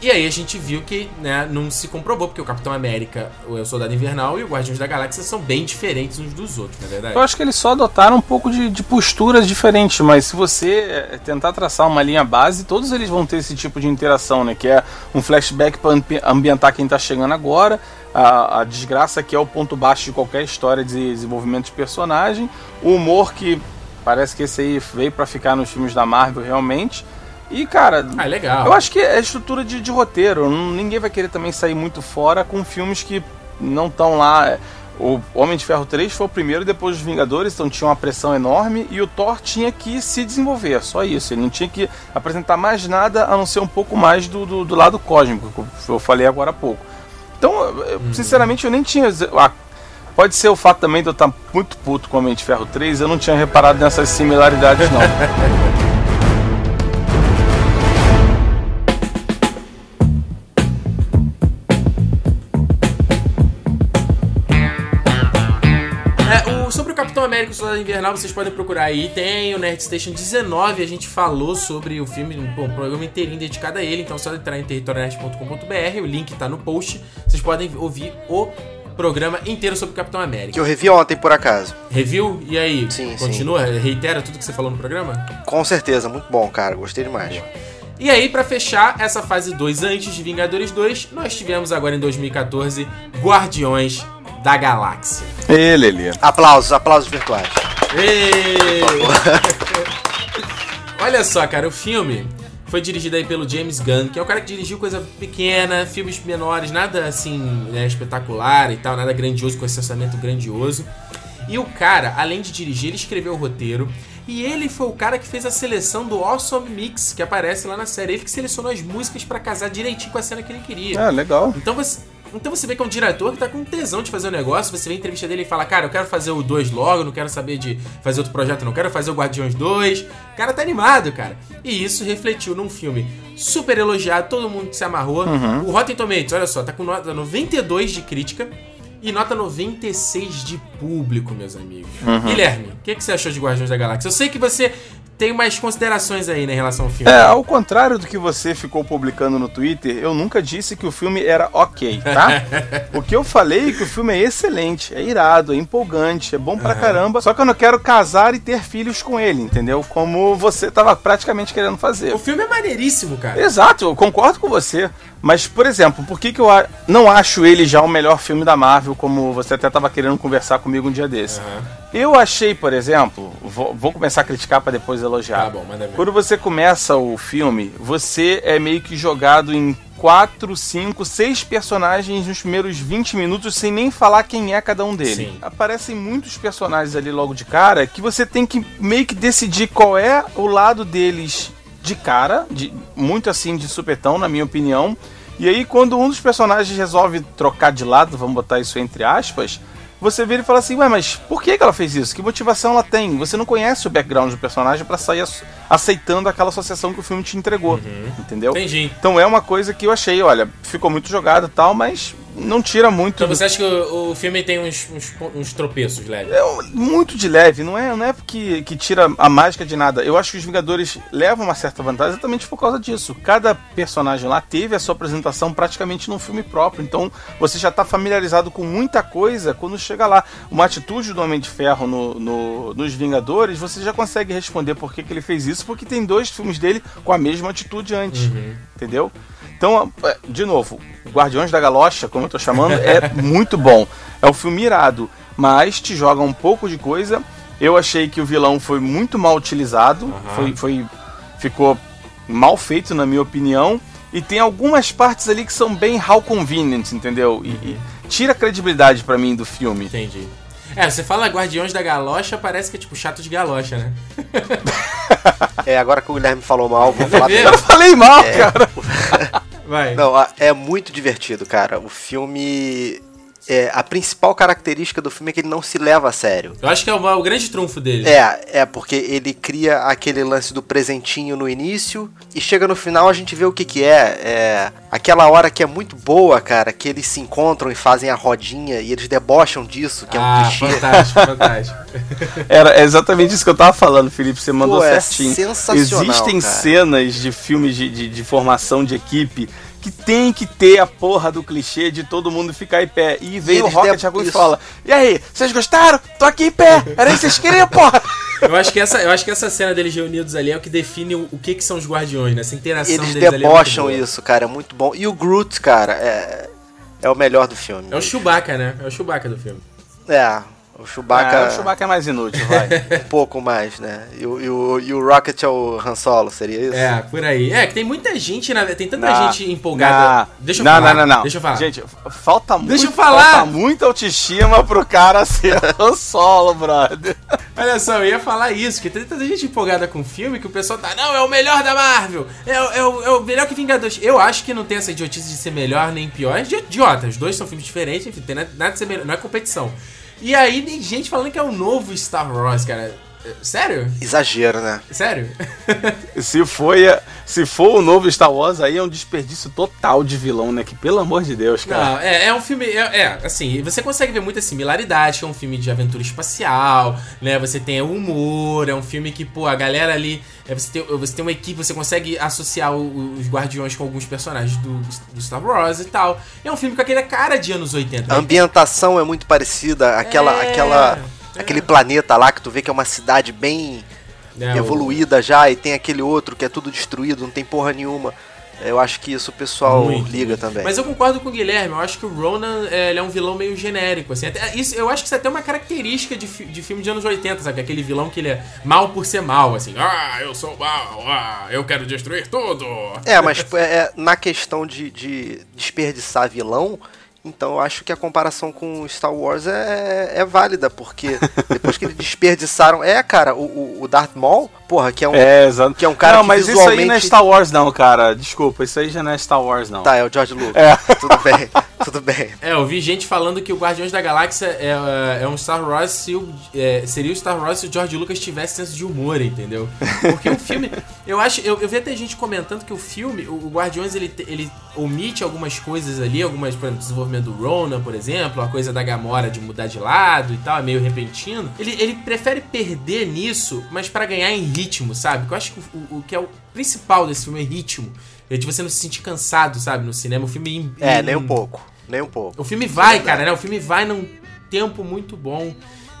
E aí a gente viu que né, não se comprovou, porque o Capitão América, o Soldado Invernal e o Guardiões da Galáxia são bem diferentes uns dos outros, na é verdade. Eu acho que eles só adotaram um pouco de, de posturas diferentes, mas se você eh, tentar traçar uma linha base, todos eles vão ter esse tipo de interação, né? Que é um flashback para ambientar quem está chegando agora, a, a, desgraça que é o ponto baixo de qualquer história de desenvolvimento de personagem, o humor que parece que esse aí veio para ficar nos filmes da Marvel realmente e, cara, ah, legal. eu acho que é estrutura de, de roteiro. Ninguém vai querer também sair muito fora com filmes que não estão lá. O Homem de Ferro 3 foi o primeiro depois dos Vingadores, então tinha uma pressão enorme e o Thor tinha que se desenvolver, só isso. Ele não tinha que apresentar mais nada a não ser um pouco mais do, do, do lado cósmico, que eu falei agora há pouco. Então, hum. sinceramente, eu nem tinha. Ah, pode ser o fato também de eu estar muito puto com o Homem de Ferro 3, eu não tinha reparado nessas similaridades, não. América Soldado Invernal vocês podem procurar aí. Tem o Nerd Station 19, a gente falou sobre o filme, um, um programa inteirinho dedicado a ele. Então é só entrar em territorionerd.com.br, o link tá no post. Vocês podem ouvir o programa inteiro sobre o Capitão América. Que eu revi ontem, por acaso. Review? E aí? Sim, Continua? Sim. Reitera tudo que você falou no programa? Com certeza, muito bom, cara. Gostei demais. E aí, para fechar essa fase 2 antes de Vingadores 2, nós tivemos agora em 2014 Guardiões da Galáxia. Ele, ele. Aplausos, aplausos virtuais. Olha só, cara, o filme foi dirigido aí pelo James Gunn, que é um cara que dirigiu coisa pequena, filmes menores, nada assim né, espetacular e tal, nada grandioso, com esse orçamento grandioso. E o cara, além de dirigir, ele escreveu o roteiro. E ele foi o cara que fez a seleção do Awesome Mix, que aparece lá na série. Ele que selecionou as músicas para casar direitinho com a cena que ele queria. Ah, legal. Então você, então você vê que é um diretor que tá com tesão de fazer o um negócio, você vê a entrevista dele e fala, cara, eu quero fazer o 2 logo, não quero saber de fazer outro projeto, não quero fazer o Guardiões 2. O cara tá animado, cara. E isso refletiu num filme super elogiado, todo mundo se amarrou. Uhum. O Rotten Tomatoes, olha só, tá com nota 92 de crítica e nota 96 de público, meus amigos. Uhum. Guilherme, o que, que você achou de Guardiões da Galáxia? Eu sei que você tem mais considerações aí né, em relação ao filme. É, ao contrário do que você ficou publicando no Twitter, eu nunca disse que o filme era ok, tá? o que eu falei é que o filme é excelente, é irado, é empolgante, é bom pra uhum. caramba, só que eu não quero casar e ter filhos com ele, entendeu? Como você tava praticamente querendo fazer. O filme é maneiríssimo, cara. Exato, eu concordo com você. Mas, por exemplo, por que, que eu não acho ele já o melhor filme da Marvel, como você até estava querendo conversar comigo um dia desse? Uhum. Eu achei, por exemplo, vou, vou começar a criticar para depois elogiar. Tá bom, Quando você começa o filme, você é meio que jogado em quatro, cinco, seis personagens nos primeiros 20 minutos sem nem falar quem é cada um deles. Sim. Aparecem muitos personagens ali logo de cara que você tem que meio que decidir qual é o lado deles de cara, de, muito assim de supetão, na minha opinião. E aí, quando um dos personagens resolve trocar de lado, vamos botar isso entre aspas, você vira e fala assim, ué, mas por que, ela fez isso? Que motivação ela tem? Você não conhece o background do personagem para sair aceitando aquela associação que o filme te entregou, uhum. entendeu? Entendi. Então é uma coisa que eu achei, olha, ficou muito jogado e tal, mas não tira muito. Então você acha que o, o filme tem uns, uns, uns tropeços leves? É muito de leve, não é, não é porque que tira a mágica de nada. Eu acho que os Vingadores levam uma certa vantagem exatamente por causa disso. Cada personagem lá teve a sua apresentação praticamente num filme próprio, então você já tá familiarizado com muita coisa quando chega lá. Uma atitude do Homem de Ferro no, no- nos Vingadores, você já consegue responder por que, que ele fez isso, porque tem dois filmes dele com a mesma atitude antes, entendeu? Então, é, de novo, Guardiões da Galocha, como eu tô chamando, é muito bom. É um filme irado, mas te joga um pouco de coisa. Eu achei que o vilão foi muito mal utilizado, foi, foi, ficou mal feito, na minha opinião. E tem algumas partes ali que são bem how convenient, entendeu? E, e tira a credibilidade pra mim do filme. Entendi. É, você fala Guardiões da Galocha, parece que é tipo chato de galocha, né? É, agora que o Guilherme falou mal, vou falar. Eu falei mal, cara. Vai. Não, é muito divertido, cara. O filme. É, a principal característica do filme é que ele não se leva a sério. Eu acho que é o, o grande trunfo dele. É, é porque ele cria aquele lance do presentinho no início e chega no final a gente vê o que que é. É aquela hora que é muito boa, cara, que eles se encontram e fazem a rodinha e eles debocham disso, que é um ah, clichê. fantástico, fantástico. Era é exatamente isso que eu tava falando, Felipe. Você mandou Pô, é certinho. sensacional, Existem cara. cenas de filmes de, de, de formação de equipe que tem que ter a porra do clichê de todo mundo ficar em pé. E vem o Rocket Raccoon e fala: E aí, vocês gostaram? Tô aqui em pé! Era isso que vocês queriam, porra! Eu acho que essa, eu acho que essa cena deles reunidos ali é o que define o, o que, que são os Guardiões, né? Essa interação Eles deles ali é debocham boa. isso, cara, é muito bom. E o Groot, cara, é, é o melhor do filme. É o Chewbacca, né? É o Chewbacca do filme. É, o Chewbacca, Ah, o Chewbacca é mais inútil, vai. um pouco mais, né? E, o- e o, e o Rocket é o Han Solo, seria isso? É, por aí. É, que tem muita gente, na tem tanta Não, gente empolgada. não, Deixa eu não, falar. Não, não, não. Deixa eu falar. Gente, falta muito. Deixa eu falar. Falta muita autoestima pro cara ser Han Solo, brother. Olha só, eu ia falar isso, que tem tanta gente empolgada com o filme que o pessoal tá, não, é o melhor da Marvel, é, o- é, o, é o melhor que Vingadores. Eu acho que não tem essa idiotice de ser melhor nem pior, é idiota, os dois são filmes diferentes, enfim, tem nada de ser melhor, não é competição. E aí tem gente falando que é o novo Star Wars, cara. É, Sério? Exagero, né? Sério? Se, foi, se for o novo Star Wars, aí é um desperdício total de vilão, né? Que pelo amor de Deus, cara. Não, é, é um filme. É, é, assim, você consegue ver muita similaridade, que é um filme de aventura espacial, né? Você tem o humor, é um filme que, pô, a galera ali. é, você, tem, você tem uma equipe, você consegue associar o- os Guardiões com alguns personagens do, do Star Wars e tal. É um filme com aquele cara de anos 80. A ambientação é muito parecida, aquela, É, aquela, é. Aquele planeta lá que tu vê que é uma cidade bem o- evoluída já e tem aquele outro que é tudo destruído, não tem porra nenhuma. Eu acho que isso o pessoal Muito, liga muito. também. Mas eu concordo com o Guilherme, eu acho que o Ronan é, ele é um vilão meio genérico, assim. Até, isso, eu acho que isso é até uma característica de, de filme de anos 80, sabe? Aquele vilão que ele é mal por ser mal, assim. Ah, eu sou mal, ah, eu quero destruir tudo. É, mas é, é, na questão de, de desperdiçar vilão, então eu acho que a comparação com Star Wars é, é válida, porque depois que eles desperdiçaram. É, cara, o, o- Darth Maul, porra, que é um. É. Que é um cara não, que mas isso aí não é visualmente- Star Wars, não, cara. Desculpa, isso aí já não é Star Wars, não. Tá, é o George Lucas. É. Tudo bem, tudo bem. É, eu vi gente falando que o Guardiões da Galáxia é, é um Star Wars se o, é, seria o Star Wars se o George Lucas tivesse senso de humor, entendeu? Porque o filme, eu acho, eu, eu vi até gente comentando que o filme, o, o Guardiões ele, ele omite algumas coisas ali, algumas, por exemplo, desenvolvimento do Ronan, por exemplo, a coisa da Gamora de mudar de lado e tal, é meio repentino. Ele, ele prefere perder nisso, mas pra ganhar em ritmo, sabe? Que eu acho que o, o- o que é o principal desse filme é ritmo. É de você não se sentir cansado, sabe, no cinema. O filme em- É, em- nem um pouco. Nem um pouco. o filme vai, cara, né? O filme vai num tempo muito bom.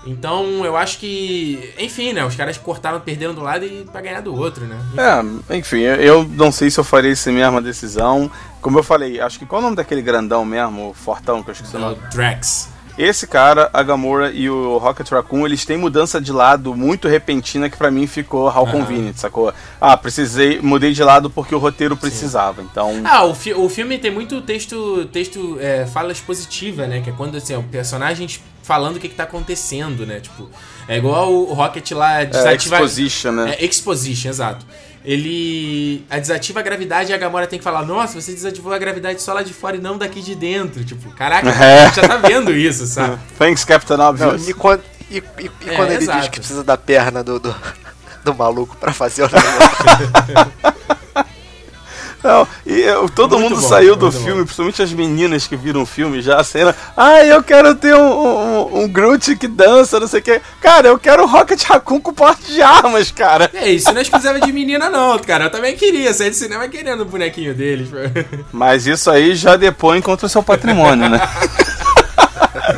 Então, eu acho que. Enfim, né? Os caras cortaram, perderam do lado e pra ganhar do outro, né? É, enfim, eu- não sei se eu faria essa mesma decisão. Como eu falei, acho que qual é o nome daquele grandão mesmo, o fortão, que eu esqueci o O nome? Drax. Esse cara, a Gamora e o Rocket Raccoon, eles têm mudança de lado muito repentina que pra mim ficou how Aham. convenient, sacou? Ah, precisei, mudei de lado porque o roteiro precisava, então... Ah, o, fi- o filme tem muito texto, texto é, fala expositiva, né? Que é quando assim, ó, personagens falando o que, que tá acontecendo, né? Tipo, é igual o Rocket lá É, desativa. exposition, né? É, exposition, exato. Ele a desativa a gravidade e a Gamora tem que falar: Nossa, você desativou a gravidade só lá de fora e não daqui de dentro. Tipo, caraca, É. a gente já tá vendo isso, sabe? Thanks, Captain Não, Obvious. e quando, e, e- e É, quando ele exato. diz que precisa da perna do, do, do maluco pra fazer o negócio? Não, e, eu, todo Muito mundo bom, saiu do filme, bom. principalmente as meninas que viram o filme já, a cena. Ah, eu quero ter um, um, um Groot que dança, não sei o que. Cara, eu quero o Rocket Raccoon com porte de armas, cara. É isso, não é exclusiva de menina, não, cara. Eu também queria sair de cinema querendo o bonequinho deles. Mas isso aí já depõe contra o seu patrimônio, né?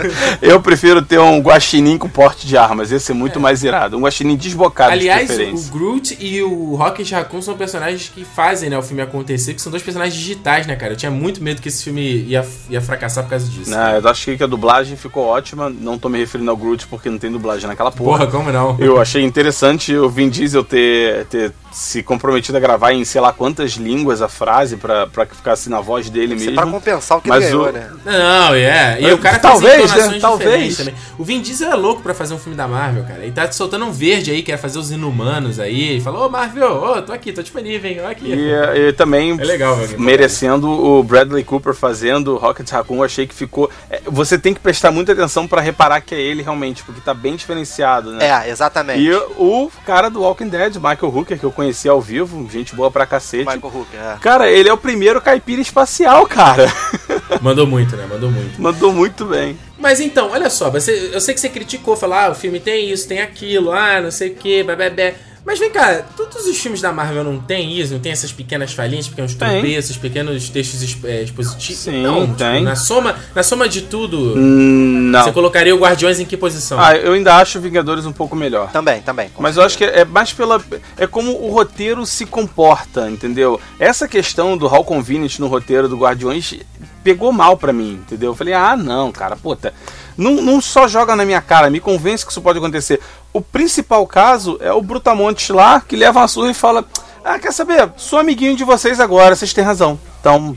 Eu prefiro ter um guaxinim com porte de armas, esse é muito mais irado. Um guaxinim desbocado Aliás, de o preferência. Groot e o Rocket Raccoon são personagens que fazem né, o filme acontecer, que são dois personagens digitais, né, cara? Eu tinha muito medo que esse filme ia, ia fracassar por causa disso. Não, eu achei que a dublagem ficou ótima. Não tô me referindo ao Groot porque não tem dublagem naquela porra. Porra, como não? Eu achei interessante o Vin Diesel ter, ter se comprometido a gravar em sei lá quantas línguas a frase pra, pra que ficasse na voz dele Isso é mesmo. pra compensar o que Mas ele ganhou, o- né? Não, é. E É, o cara talvez, né? Talvez. diferentes também. O Vin Diesel é louco pra fazer um filme da Marvel, cara. Ele tá soltando um verde aí, quer fazer os inumanos aí. E falou, ô Marvel, ô, tô aqui, tô disponível, hein? Ó aqui. E, e também É legal, velho. merecendo o Bradley Cooper fazendo Rocket Raccoon, eu achei que ficou. é, Você tem que prestar muita atenção pra reparar que é ele realmente, porque tá bem diferenciado, né? É, exatamente. E o cara do Walking Dead, Michael Hooker, que eu conheci ao vivo, gente boa pra cacete. Michael Hooker, é. Cara, ele é o primeiro caipira espacial, cara. Mandou muito, né? Mandou muito. Mandou muito bem. Mas então, olha só, você, eu sei que você criticou, falou, ah, o filme tem isso, tem aquilo, ah, não sei o que, bebê. Mas vem cá, todos os filmes da Marvel não tem isso? Não tem essas pequenas falhinhas, pequenos Tem. tropeços, pequenos textos exp- é, expositivos? Sim, não, tipo, tem. na, soma, na soma de tudo, Hum, Não. você colocaria o Guardiões em que posição? Ah, eu ainda acho Vingadores um pouco melhor. Também, também. Mas eu acho que é mais pela. É como o roteiro se comporta, entendeu? Essa questão do How Convenient no roteiro do Guardiões pegou mal pra mim, entendeu? Eu falei, ah, não, cara, puta. Não, não só joga na minha cara, me convence que isso pode acontecer. O principal caso é o Brutamontes lá, que leva uma surra e fala: Ah, quer saber? Sou amiguinho de vocês agora, vocês têm razão. Então,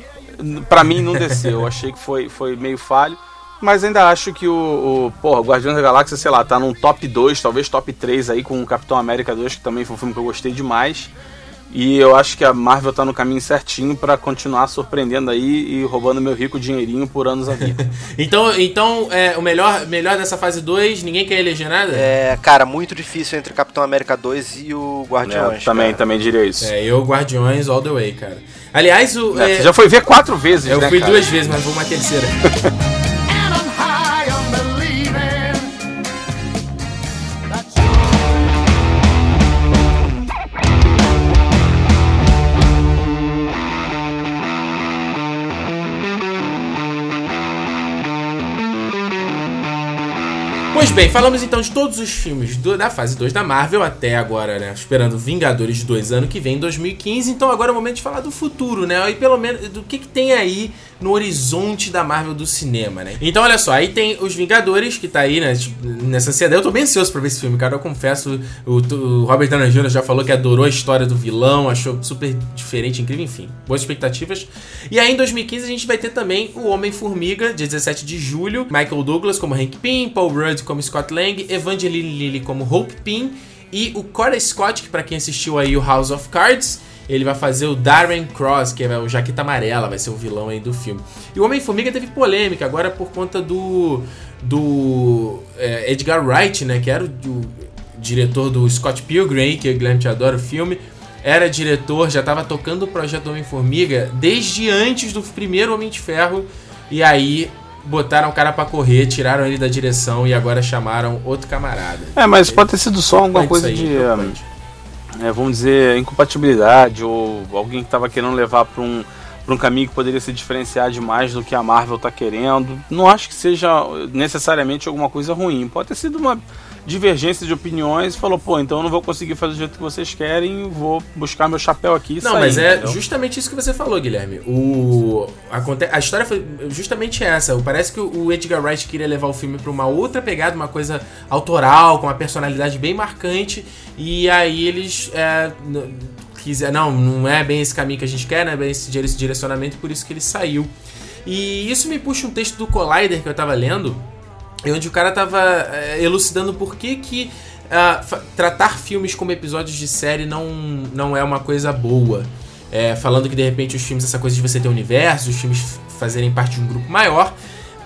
pra mim não desceu. Eu achei que foi, foi meio falho. Mas ainda acho que o, o porra, Guardiões da Galáxia, sei lá, tá num top 2, talvez top 3 aí com o Capitão América 2, que também foi um filme que eu gostei demais. E eu acho que a Marvel tá no caminho certinho pra continuar surpreendendo aí e roubando meu rico dinheirinho por anos a vida. Então, então é, o melhor, melhor dessa fase 2, ninguém quer eleger nada? É, cara, muito difícil entre Capitão América 2 e o Guardiões. É, também, cara. também diria isso. É, eu, Guardiões, all the way, cara. Aliás, o. É, é, Você já foi ver quatro vezes, eu né, fui cara? duas vezes, mas vou uma terceira. Pois bem, falamos então de todos os filmes do- da fase 2 da Marvel até agora, né? Esperando Vingadores 2 ano que vem, 2015. Então agora é o momento de falar do futuro, né? E pelo menos do que, que tem aí no horizonte da Marvel do cinema, né? Então olha só, aí tem os Vingadores, que tá aí, né? tipo, Nessa ansiedade. Eu tô bem ansioso pra ver esse filme, cara. Eu confesso, o, o Robert Downey Jr. já falou que adorou a história do vilão, achou super diferente, incrível, enfim. Boas expectativas. E aí em 2015 a gente vai ter também o Homem-Formiga, dia 17 de julho. Michael Douglas como Hank Pym, Paul Rudd como Scott Lang, Evangeline Lilly como Hope Pym e o Corey Scott, que pra quem assistiu aí o House of Cards, ele vai fazer o Darren Cross, que é o Jaqueta Amarela, vai ser o vilão aí do filme. E o Homem-Formiga teve polêmica agora por conta do. do é, Edgar Wright, né? Que era o, o diretor do Scott Pilgrim, que o Guilherme te adora o filme. Era diretor, já tava tocando o projeto Homem-Formiga desde antes do primeiro Homem de Ferro. E aí botaram o cara pra correr, tiraram ele da direção e agora chamaram outro camarada. É, mas pode ter sido só alguma coisa sair, de. É, vamos dizer, incompatibilidade, ou alguém que tava querendo levar para um, um caminho que poderia se diferenciar demais do que a Marvel tá querendo. Não acho que seja necessariamente alguma coisa ruim. Pode ter sido uma divergência de opiniões e falou, pô, então eu não vou conseguir fazer do jeito que vocês querem, vou buscar meu chapéu aqui e Não, sair, mas é entendeu? justamente isso que você falou, Guilherme. O a história foi justamente essa. Parece que o Edgar Wright queria levar o filme pra uma outra pegada, uma coisa autoral, com uma personalidade bem marcante, e aí eles é, quiser, não, não é bem esse caminho que a gente quer, né? Bem esse dire- esse direcionamento, por isso que ele saiu. E isso me puxa um texto do Collider que eu tava lendo, onde o cara tava é, elucidando por que que fa- tratar filmes como episódios de série não, não é uma coisa boa. É, falando que de repente os filmes, essa coisa de você ter universo, os filmes fazerem parte de um grupo maior,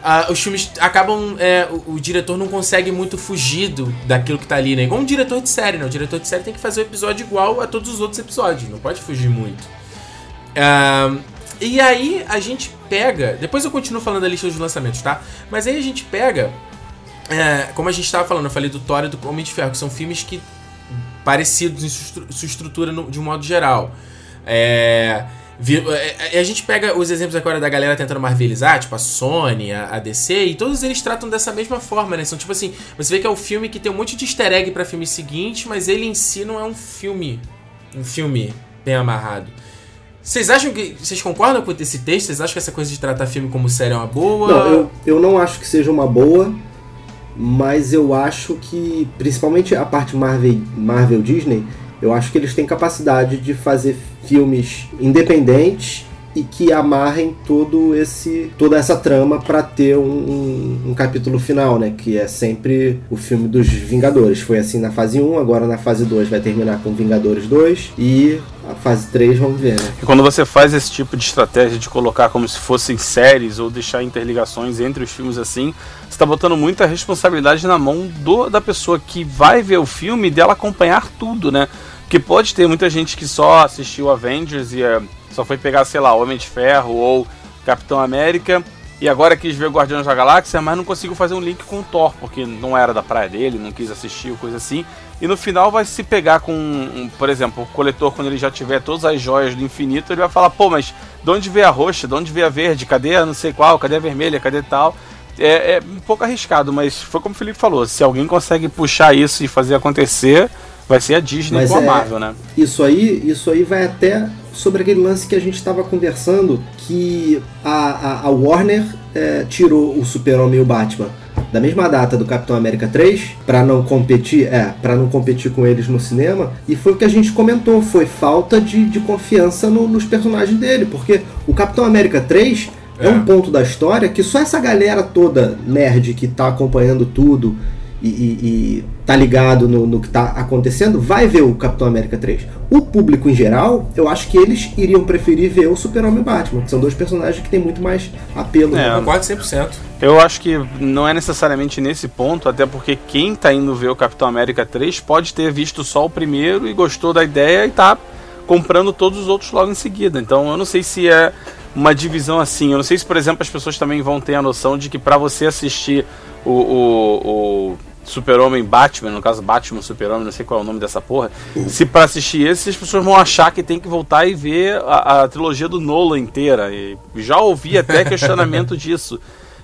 ah, os filmes acabam. é, o, o diretor não consegue muito fugir do, daquilo que tá ali, né? Igual um diretor de série, né? O diretor de série tem que fazer o episódio igual a todos os outros episódios, não pode fugir muito. Ah, E aí a gente pega. Depois eu continuo falando da lista dos lançamentos, tá? Mas aí a gente pega. É, como a gente tava falando, eu falei do Thor e do Homem de Ferro, que são filmes que parecidos em sua estru- sua estrutura no- de um modo geral. É, vi- é, é, a gente pega os exemplos agora da galera tentando marvelizar, tipo a Sony, a, a DC, e todos eles tratam dessa mesma forma, né? São tipo assim, você vê que é um filme que tem um monte de easter egg pra filme seguinte, mas ele em si não é um filme, um filme bem amarrado. Vocês acham que. Vocês concordam com esse texto? Vocês acham que essa coisa de tratar filme como série é uma boa? Não, eu, eu não acho que seja uma boa, mas eu acho que, principalmente a parte Marvel, Marvel Disney, eu acho que eles têm capacidade de fazer filmes independentes e que amarrem todo esse toda essa trama para ter um, um- um capítulo final, né? Que é sempre o filme dos Vingadores. Foi assim na fase 1, agora na fase 2 vai terminar com Vingadores 2 e a fase 3 vamos ver, né? E quando você faz esse tipo de estratégia de colocar como se fossem séries ou deixar interligações entre os filmes assim, você está botando muita responsabilidade na mão do, da pessoa que vai ver o filme dela acompanhar tudo, né? Porque pode ter muita gente que só assistiu Avengers e eh, só foi pegar, sei lá, Homem de Ferro ou Capitão América. E agora quis ver Guardiões da Galáxia, mas não conseguiu fazer um link com o Thor, porque não era da praia dele, não quis assistir coisa assim. E no final vai se pegar com, um, por exemplo, o coletor, quando ele já tiver todas as joias do infinito, ele vai falar, pô, mas de onde veio a roxa, de onde veio a verde, cadê a não sei qual, cadê a vermelha, cadê tal? É, é um pouco arriscado, mas foi como o Felipe falou, se alguém consegue puxar isso e fazer acontecer, vai ser a Disney Mas com a é- Marvel, né? Isso aí, isso aí vai até sobre aquele lance que a gente estava conversando, que a, a, a Warner é, tirou o Super-Homem e o Batman da mesma data do Capitão América 3 para não competir, é, para não competir com eles no cinema, e foi o que a gente comentou, foi falta de, de confiança no- nos personagens dele, porque o Capitão América 3 é. É. um ponto da história que só essa galera toda nerd que tá acompanhando tudo e, e- e tá ligado no, no que tá acontecendo, vai ver o Capitão América 3. O público em geral, eu acho que eles iriam preferir ver o Super-Homem e o Batman, que são dois personagens que têm muito mais apelo. É. Eu concordo 100%. Eu acho que não é necessariamente nesse ponto, até porque quem tá indo ver o Capitão América 3 pode ter visto só o primeiro e gostou da ideia e tá comprando todos os outros logo em seguida. Então eu não sei se é uma divisão assim. Eu não sei se, por exemplo, as pessoas também vão ter a noção de que pra você assistir o, o, o Super-Homem Batman, no caso Batman Super-Homem, não sei qual é o nome dessa porra, se pra assistir esse, as pessoas vão achar que tem que voltar e ver a, a trilogia do Nolan inteira. E já ouvi até questionamento disso.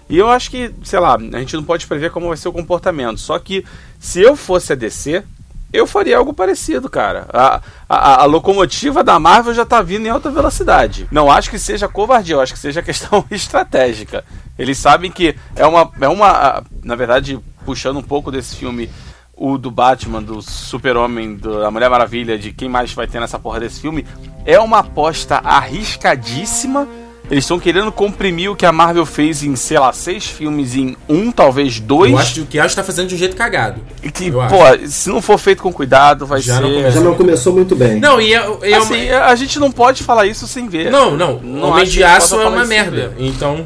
E eu acho que, sei lá, a gente não pode prever como vai ser o comportamento. Só que se eu fosse a DC, eu faria algo parecido, cara. A, a, a locomotiva da Marvel já tá vindo em alta velocidade. Não acho que seja covardia, eu acho que seja questão estratégica. Eles sabem que é uma. É uma na verdade, puxando um pouco desse filme, o do Batman, do Super-Homem, da Mulher Maravilha, de quem mais vai ter nessa porra desse filme, é uma aposta arriscadíssima. Eles estão querendo comprimir o que a Marvel fez em, sei lá, seis filmes em um, talvez dois. Eu acho que o que está fazendo de um jeito cagado. E que, pô, se não for feito com cuidado, vai Já não ser. começou. Já não começou muito bem. Não, e é, é uma- Assim, a gente não pode falar isso sem ver. Não, não. Não Homem acho de Aço é uma merda. Então.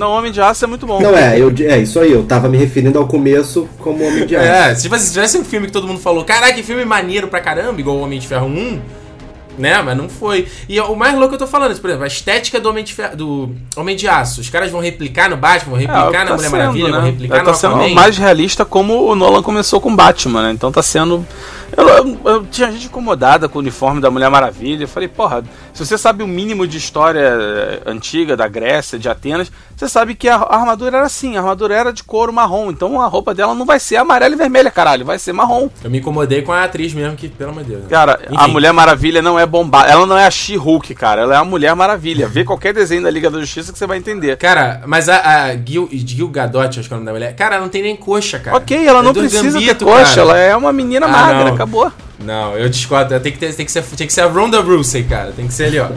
Não, Homem de Aço é muito bom. Não é, eu, é isso aí, eu tava me referindo ao começo como Homem de Aço. É, se tivesse, se tivesse um filme que todo mundo falou, caraca, que filme maneiro pra caramba, igual o Homem de Ferro 1, né? Mas não foi. E o mais louco que eu tô falando, por exemplo, a estética do Homem de, Ferro, do Homem de Aço. Os caras vão replicar no Batman, vão É, replicar tá na Mulher sendo, Maravilha, né? vão replicar tá no sendo Aquaman. mais realista como o Nolan começou com Batman, né? Então tá sendo. Eu, eu- eu tinha gente incomodada com o uniforme da Mulher Maravilha. Eu falei, porra, se você sabe o mínimo de história eh, antiga da Grécia, de Atenas, você sabe que a, a armadura era assim, a armadura era de couro marrom. Então a roupa dela não vai ser amarela e vermelha, caralho, vai ser marrom. Eu me incomodei com a atriz mesmo, que, pelo amor de Deus. né? Cara, a Enfim. Mulher Maravilha não é bombada. Ela não é a She-Hulk, cara. Ela é a Mulher Maravilha. Vê qualquer desenho da Liga da Justiça que você vai entender. Cara, mas a, a Gil, Gil Gadot, acho que é o nome da mulher, cara, ela não tem nem coxa, cara. Ok, ela É não precisa Gambito, ter coxa. cara. Ela é uma menina Ah, magra. não. Acabou. Não, eu discordo. Tem que, ter, tem, que ser, tem que ser a Ronda Rousey, cara. Tem que ser ali, ó.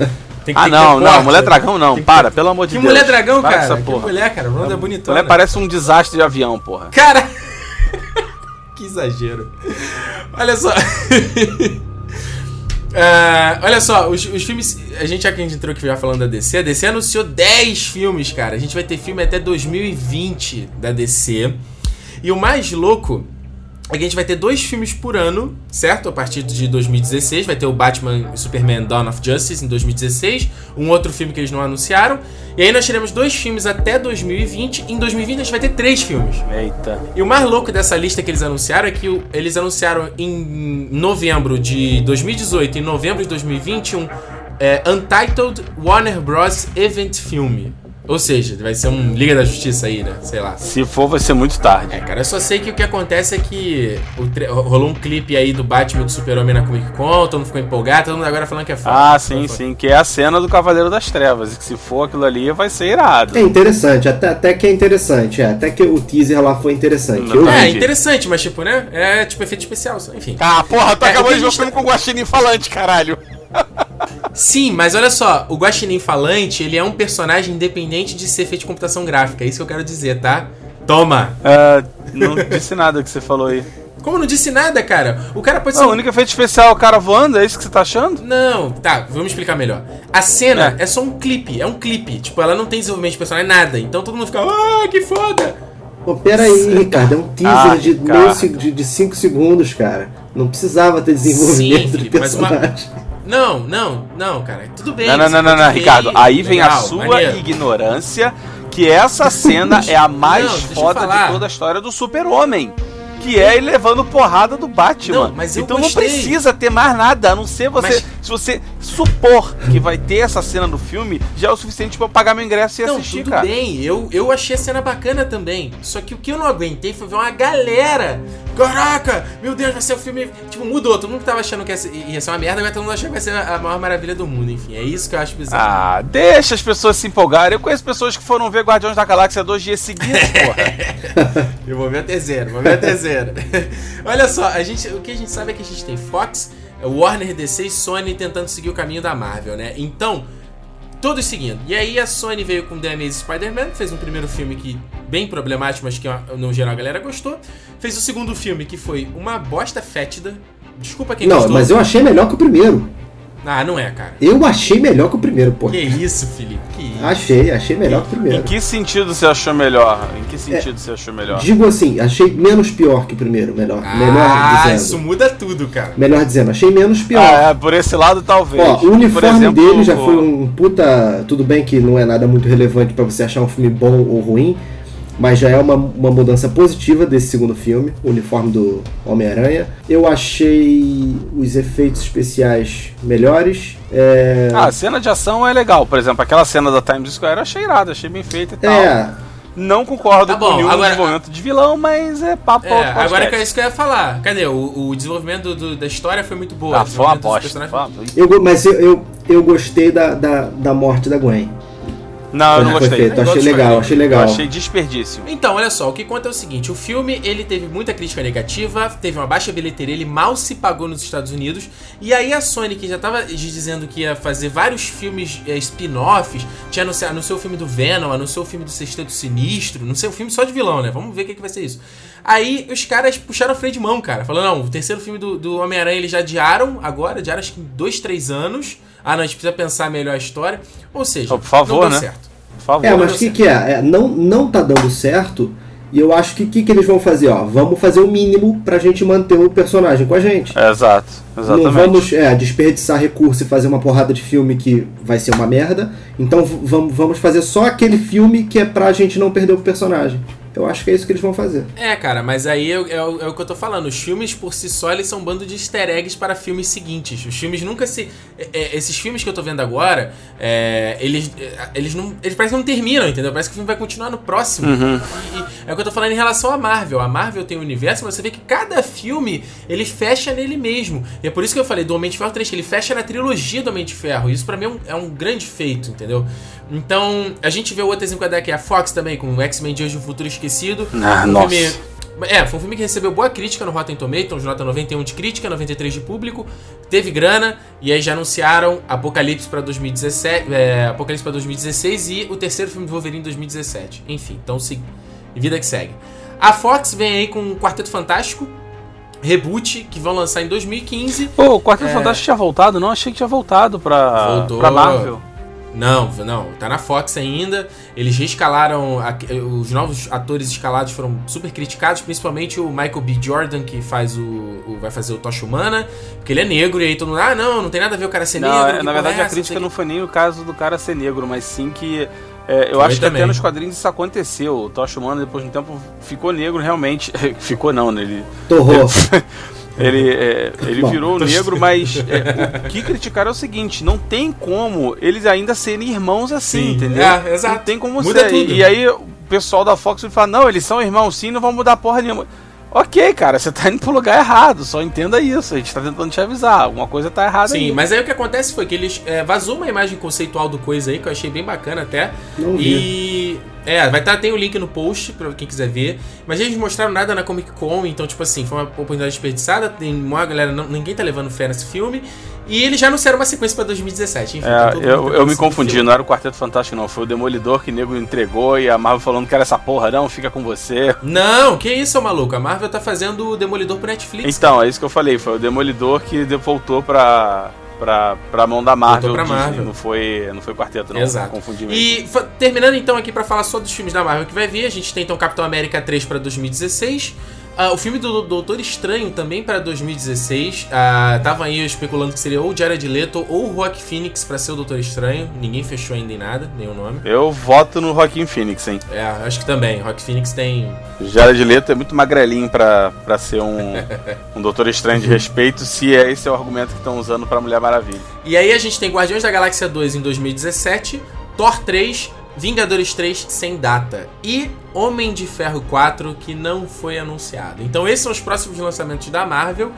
Tem que Ah, ter não, que não. Mulher Dragão não. Tem que Para, ter- pelo amor de Que Deus. mulher dragão, Para cara? essa Que porra. mulher, cara. Ronda é bonitona. Mulher parece um desastre de avião, porra. Cara! que exagero. Olha só. Ah, olha só, os, os filmes. A gente já que a gente entrou aqui já falando da DC, a DC anunciou 10 filmes, cara. A gente vai ter filme até 2020 da DC. E o mais louco que a gente vai ter dois filmes por ano, certo? A partir de 2016. Vai ter o Batman e Superman Dawn of Justice em 2016. Um outro filme que eles não anunciaram. E aí nós teremos dois filmes até 2020. Em 2020 a gente vai ter três filmes. Eita. E o mais louco dessa lista que eles anunciaram é que eles anunciaram em novembro de 2018 e novembro de 2021 é, Untitled Warner Bros. Event Film. Ou seja, vai ser um Liga da Justiça aí, né? Sei lá. Se for, vai ser muito tarde. É, cara, eu só sei que o que acontece é que o tre- rolou um clipe aí do Batman e do Super-Homem na Comic Con, todo mundo ficou empolgado, todo mundo agora falando que é foda. Ah, sim, sim. Que é a cena do Cavaleiro das Trevas. E que se for aquilo ali, vai ser irado. É interessante, até, até que é interessante. É, até que o teaser lá foi interessante. Eu Não, É, interessante, mas tipo, né? É tipo efeito especial, só, enfim. Ah, porra, tu É, acabou de ver o filme tá- com o Guaxinim falante, caralho. Sim, mas olha só, o Guaxinim Falante, ele é um personagem independente de ser feito de computação gráfica, é isso que eu quero dizer, tá? Toma! É, não disse nada que você falou aí. Como não disse nada, cara? O cara pode ser. Não, o único efeito especial é o cara voando, é isso que você tá achando? Não, tá, vamos explicar melhor. A cena É. é. só um clipe, é um clipe. Tipo, ela não tem desenvolvimento de personagem, nada. Então todo mundo fica, ah, que foda! Pô, pera aí, Ricardo, é um teaser Ah, de Ricardo. meio se- de, de cinco segundos, cara. Não precisava ter desenvolvimento Sim, de Felipe, mas uma- personagem. Não, não, não, cara. Tudo bem. Não, não, não, não, pode não, Ricardo. Aí vem a legal, sua maneiro. ignorância que essa cena é a mais Não, foda de toda a história do Super-Homem. Que é ele levando porrada do Batman. Não, mas então gostei. não precisa ter mais nada, a não ser você. Mas- Se você supor que vai ter essa cena no filme, já é o suficiente pra eu pagar meu ingresso e Não, assistir, tudo cara. bem, eu, eu achei a cena bacana também. Só que o que eu não aguentei foi ver uma galera. Caraca, meu Deus, vai ser o filme. Tipo, mudou. Todo mundo tava achando que ia ser, uma merda, agora todo mundo achando que vai ser a maior maravilha do mundo. Enfim, é isso que eu acho bizarro. Ah, deixa as pessoas se empolgarem. Eu conheço pessoas que foram ver Guardiões da Galáxia dois dias seguidos, porra. Eu vou ver a terceira, vou ver a Olha só, a gente, o que a gente sabe é que a gente tem Fox, Warner DC e Sony tentando seguir o caminho da Marvel, né? Então, todos seguindo. E aí a Sony veio com The Amazing Spider-Man, fez um primeiro filme que bem problemático, mas que no geral a galera gostou. Fez o segundo filme que foi uma bosta fétida. Desculpa quem Não, gostou. mas eu achei melhor que o primeiro. Ah, não é, cara. Eu achei melhor que o primeiro, pô. Que isso, Felipe? Que isso? Achei, achei melhor que o Em primeiro. que sentido você achou melhor? Em que sentido você achou melhor? Digo assim, achei menos pior que o primeiro, melhor. melhor Ah, dizendo. isso muda tudo, cara. Melhor dizendo, achei menos pior. Ah, é, por esse lado talvez. Ó, o uniforme exemplo, dele já foi um puta. Tudo bem que não é nada muito relevante pra você achar um filme bom ou ruim, mas já é uma, uma mudança positiva desse segundo filme, o uniforme do Homem-Aranha. Eu achei os efeitos especiais melhores. É, Ah, a cena de ação é legal. Por exemplo, aquela cena da Times Square eu achei irada, achei bem feita e tal. é, Não concordo Tá com bom, nenhum agora- desenvolvimento de vilão, mas é papo É, agora que é isso que eu ia falar. Cadê? O, o desenvolvimento do- da história foi muito boa. Ah, foi uma uma- eu, mas eu, eu, eu gostei da, da, da morte da Gwen. Não, eu não gostei. feito, Eu achei legal, achei Eu legal. achei desperdício. Então, olha só, o que conta é o seguinte, o filme, ele teve muita crítica negativa, teve uma baixa bilheteria, ele mal se pagou nos Estados Unidos, e aí a Sony, que já tava dizendo que ia fazer vários filmes eh, spin-offs, tinha anunciado, anunciou o filme do Venom, anunciou o filme do Sexteto Sinistro, não sei, filme só de vilão, né? Vamos ver o que, que vai ser isso. Aí os caras puxaram o freio de mão, cara, falando, não, o terceiro filme do, do Homem-Aranha eles já adiaram agora, adiaram acho que em dois, três anos, ah não, a gente precisa pensar melhor a história, ou seja, Oh, por favor, não deu né? certo. Por favor. É, mas o que, que é? É, Não, não tá dando certo. E eu acho que o que, que eles vão fazer? Ó, vamos fazer o mínimo pra gente manter o personagem com a gente. É, exato, exatamente. Não vamos é, desperdiçar recurso e fazer uma porrada de filme que vai ser uma merda. Então vamos, vamos fazer só aquele filme que é pra gente não perder o personagem. Eu acho que é isso que eles vão fazer. É, cara, mas aí é, é o- é o que eu tô falando. Os filmes por si só, eles são um bando de easter eggs para filmes seguintes. Os filmes nunca se. é, é, esses filmes que eu tô vendo agora, é, eles, é, eles não. Eles parecem que não terminam, entendeu? Parece que o filme vai continuar no próximo. Uhum. E, e é o que eu tô falando em relação à Marvel. A Marvel tem um universo, mas você vê que cada filme ele fecha nele mesmo. E é por isso que eu falei do Homem de Ferro 3, que ele fecha na trilogia do Homem de Ferro. Isso pra mim é um, é um grande feito, entendeu? Então, a gente vê o outro exemplo que é a Fox também, com o X-Men Dias do Futuro Esquecido. Ah, Um nossa. filme- é, foi um filme que recebeu boa crítica no Rotten Tomatoes, nota 91 de crítica, 93 de público, teve grana, e aí já anunciaram Apocalipse pra 2017, é, Apocalipse para 2016 e o terceiro filme do Wolverine em 2017. Enfim, então se, vida que segue. A Fox vem aí com um Quarteto Fantástico, reboot, que vão lançar em 2015. Pô, o Quarteto É. Fantástico tinha voltado, não achei que tinha voltado pra, Voltou. pra Marvel. Não, não, tá na Fox ainda. Eles reescalaram. Os novos atores escalados foram super criticados, principalmente o Michael B. Jordan, que faz o. o- vai fazer o Tocha Humana, porque ele é negro, e aí todo mundo, ah, não, não tem nada a ver o cara ser Não, negro. é, na verdade a crítica não foi nem o caso do cara ser negro, mas sim que. É, eu Foi acho que também. até nos quadrinhos isso aconteceu. O Tocha Humano, depois de um tempo, ficou negro realmente. ficou não, né? Ele, Torrou. ele, é, ele Bom, virou tô- negro, mas é, o que criticaram é o seguinte: não tem como eles ainda serem irmãos assim, Sim, entendeu? é, exato. Não tem como Muda ser. tudo. E, e aí o pessoal da Fox fala: não, eles são irmãos sim, não vão mudar porra nenhuma. Ok, cara, você tá indo pro lugar errado, só entenda isso. A gente tá tentando te avisar, alguma coisa tá errada Sim, aí. mas aí o que acontece foi que eles é, vazou uma imagem conceitual do coisa aí que eu achei bem bacana até. Não vi. É, vai estar tem o link no post pra quem quiser ver. Mas eles não mostraram nada na Comic Con, então tipo assim, foi uma oportunidade desperdiçada, tem uma galera, não- ninguém tá levando fé nesse filme. E eles já anunciaram uma sequência pra 2017, enfim. tá É, todo mundo eu, eu me confundi, não era o Quarteto Fantástico, não. Foi o Demolidor que o nego entregou e a Marvel falando que era essa porra, não, fica com você. Não, que isso, maluco? A Marvel tá fazendo o Demolidor pro Netflix. Então, é isso que eu falei, foi o Demolidor que voltou pra, pra, pra mão da Marvel. Voltou pra Disney, Marvel. Não foi, não foi Quarteto, não. Exato. Confundi mesmo. E terminando então aqui pra falar só dos filmes da Marvel que vai vir, a gente tem então Capitão América 3 pra 2016. Ah, o filme do Doutor Estranho também pra 2016. Ah, Tava aí especulando que seria ou Jared Leto ou o Rock Phoenix pra ser o Doutor Estranho. Ninguém fechou ainda em nada, nenhum nome. Eu voto no Joaquim Phoenix, hein. É, acho que também. Rock Phoenix tem. Jared Leto é muito magrelinho pra ser um, um Doutor Estranho de respeito, se é esse é o argumento que estão usando pra Mulher Maravilha. E aí a gente tem Guardiões da Galáxia 2 em 2017, Thor 3, Vingadores 3 sem data e Homem de Ferro 4 que não foi anunciado. Então esses são os próximos lançamentos da Marvel.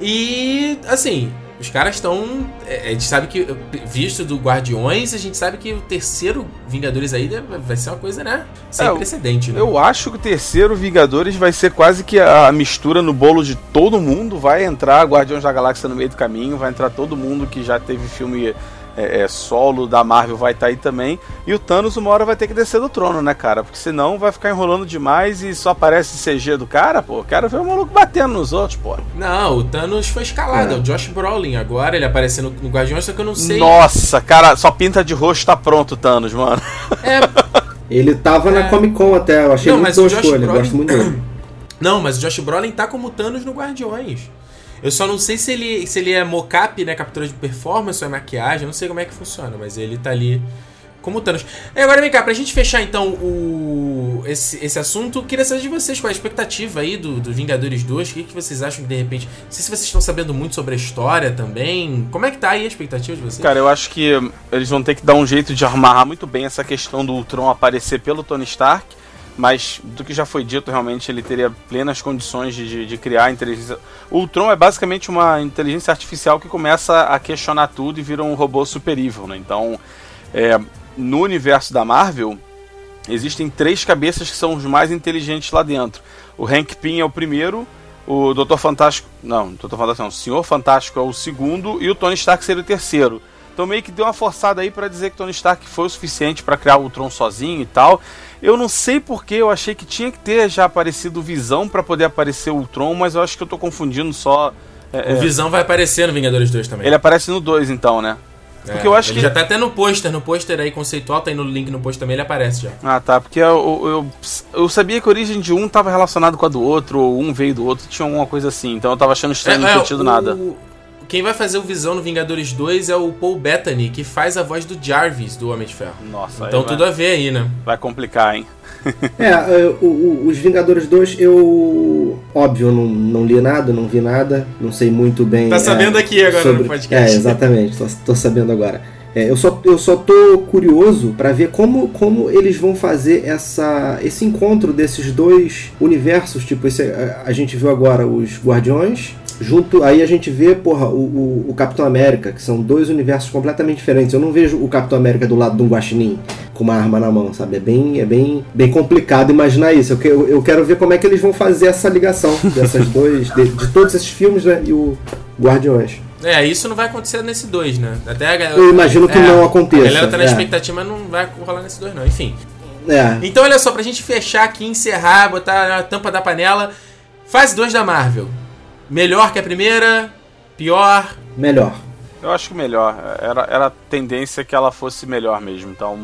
E assim, os caras estão. é, A gente sabe que, visto do Guardiões, a gente sabe que o terceiro Vingadores aí vai ser uma coisa, né? Sem É, precedente, né? Eu acho que o terceiro Vingadores vai ser quase que a mistura no bolo de todo mundo. Vai entrar Guardiões da Galáxia no meio do caminho, vai entrar todo mundo que já teve filme é, é, solo da Marvel, vai estar aí também. E o Thanos uma hora vai ter que descer do trono, né, cara? Porque senão vai ficar enrolando demais e só aparece CG do cara, pô. Quero ver o maluco batendo nos outros, pô. Não, o Thanos foi escalado. É. o Josh Brolin agora, ele aparecendo no Guardiões, só que eu não sei. Nossa, cara, só pinta de roxo tá pronto o Thanos, mano. É, Ele tava É. na Comic Con até, eu achei Não, muito mas boa o Josh escolha, Brolin- gosto muito dele. Não, mas o Josh Brolin tá como Thanos no Guardiões. Eu só não sei se ele, se ele é mocap, né? Captura de performance ou é maquiagem. Não sei como é que funciona, mas ele tá ali como Thanos. E agora vem cá, pra gente fechar então o, esse, esse assunto, queria saber de vocês qual é a expectativa aí do, do Vingadores 2. O que, que vocês acham que de repente. Não sei se vocês estão sabendo muito sobre a história também. Como é que tá aí a expectativa de vocês? Cara, eu acho que eles vão ter que dar um jeito de amarrar muito bem essa questão do Ultron aparecer pelo Tony Stark. Mas do que já foi dito, realmente ele teria plenas condições de, de, criar inteligência. O Ultron é basicamente uma inteligência artificial que começa a questionar tudo e vira um robô super evil, né? Então, é, no universo da Marvel, existem três cabeças que são os mais inteligentes lá dentro. O Hank Pym é o primeiro, o Dr. Fantástico. Não, Dr. Fantástico não. O Senhor Fantástico é o segundo e o Tony Stark seria o terceiro. Então meio que deu uma forçada aí pra dizer que Tony Stark foi o suficiente pra criar o Ultron sozinho e tal. Eu não sei porque eu achei que tinha que ter já aparecido Visão pra poder aparecer o Ultron, mas eu acho que eu tô confundindo só. é, O é, Visão vai aparecer no Vingadores 2 também. ele aparece no 2 então, né? É, porque eu acho ele que- já tá até no pôster, no pôster aí conceitual, tá aí no link no post também, ele aparece já. Ah, tá. Porque eu, eu, eu sabia que a origem de um tava relacionado com a do outro, ou um veio do outro, tinha alguma coisa assim. Então eu tava achando estranho não ter tido o- nada. Quem vai fazer o Visão no Vingadores 2 é o Paul Bettany, que faz a voz do Jarvis do Homem de Ferro. Nossa, Então aí vai, tudo a ver aí, né? vai complicar, hein? É, é, o- o- os Vingadores 2, eu. Óbvio, não, não li nada, não vi nada, não sei muito bem. Tá é, sabendo aqui agora no podcast. É, exatamente, tô, tô sabendo agora. É, eu, só, eu só tô curioso pra ver como, como eles vão fazer essa, esse encontro desses dois universos. Tipo, esse, a, a gente viu agora os Guardiões, junto. Aí a gente vê, porra, o, o, o Capitão América, que são dois universos completamente diferentes. Eu não vejo o Capitão América do lado de um guaxinim com uma arma na mão, sabe? É bem, é bem, bem complicado imaginar isso. Eu, que- eu, eu quero ver como é que eles vão fazer essa ligação dessas dois, de, de todos esses filmes, né? E o Guardiões. É, isso não vai acontecer nesse 2, né? Até a galera, Eu imagino que é, não aconteça, A galera tá na é. expectativa, mas não vai rolar nesse 2 não. Enfim. É. Então olha só, pra gente fechar aqui, encerrar, botar a tampa da panela. Fase 2 da Marvel. Melhor que a primeira? Pior? Melhor. Eu acho que melhor. Era, era a tendência que ela fosse melhor mesmo. Então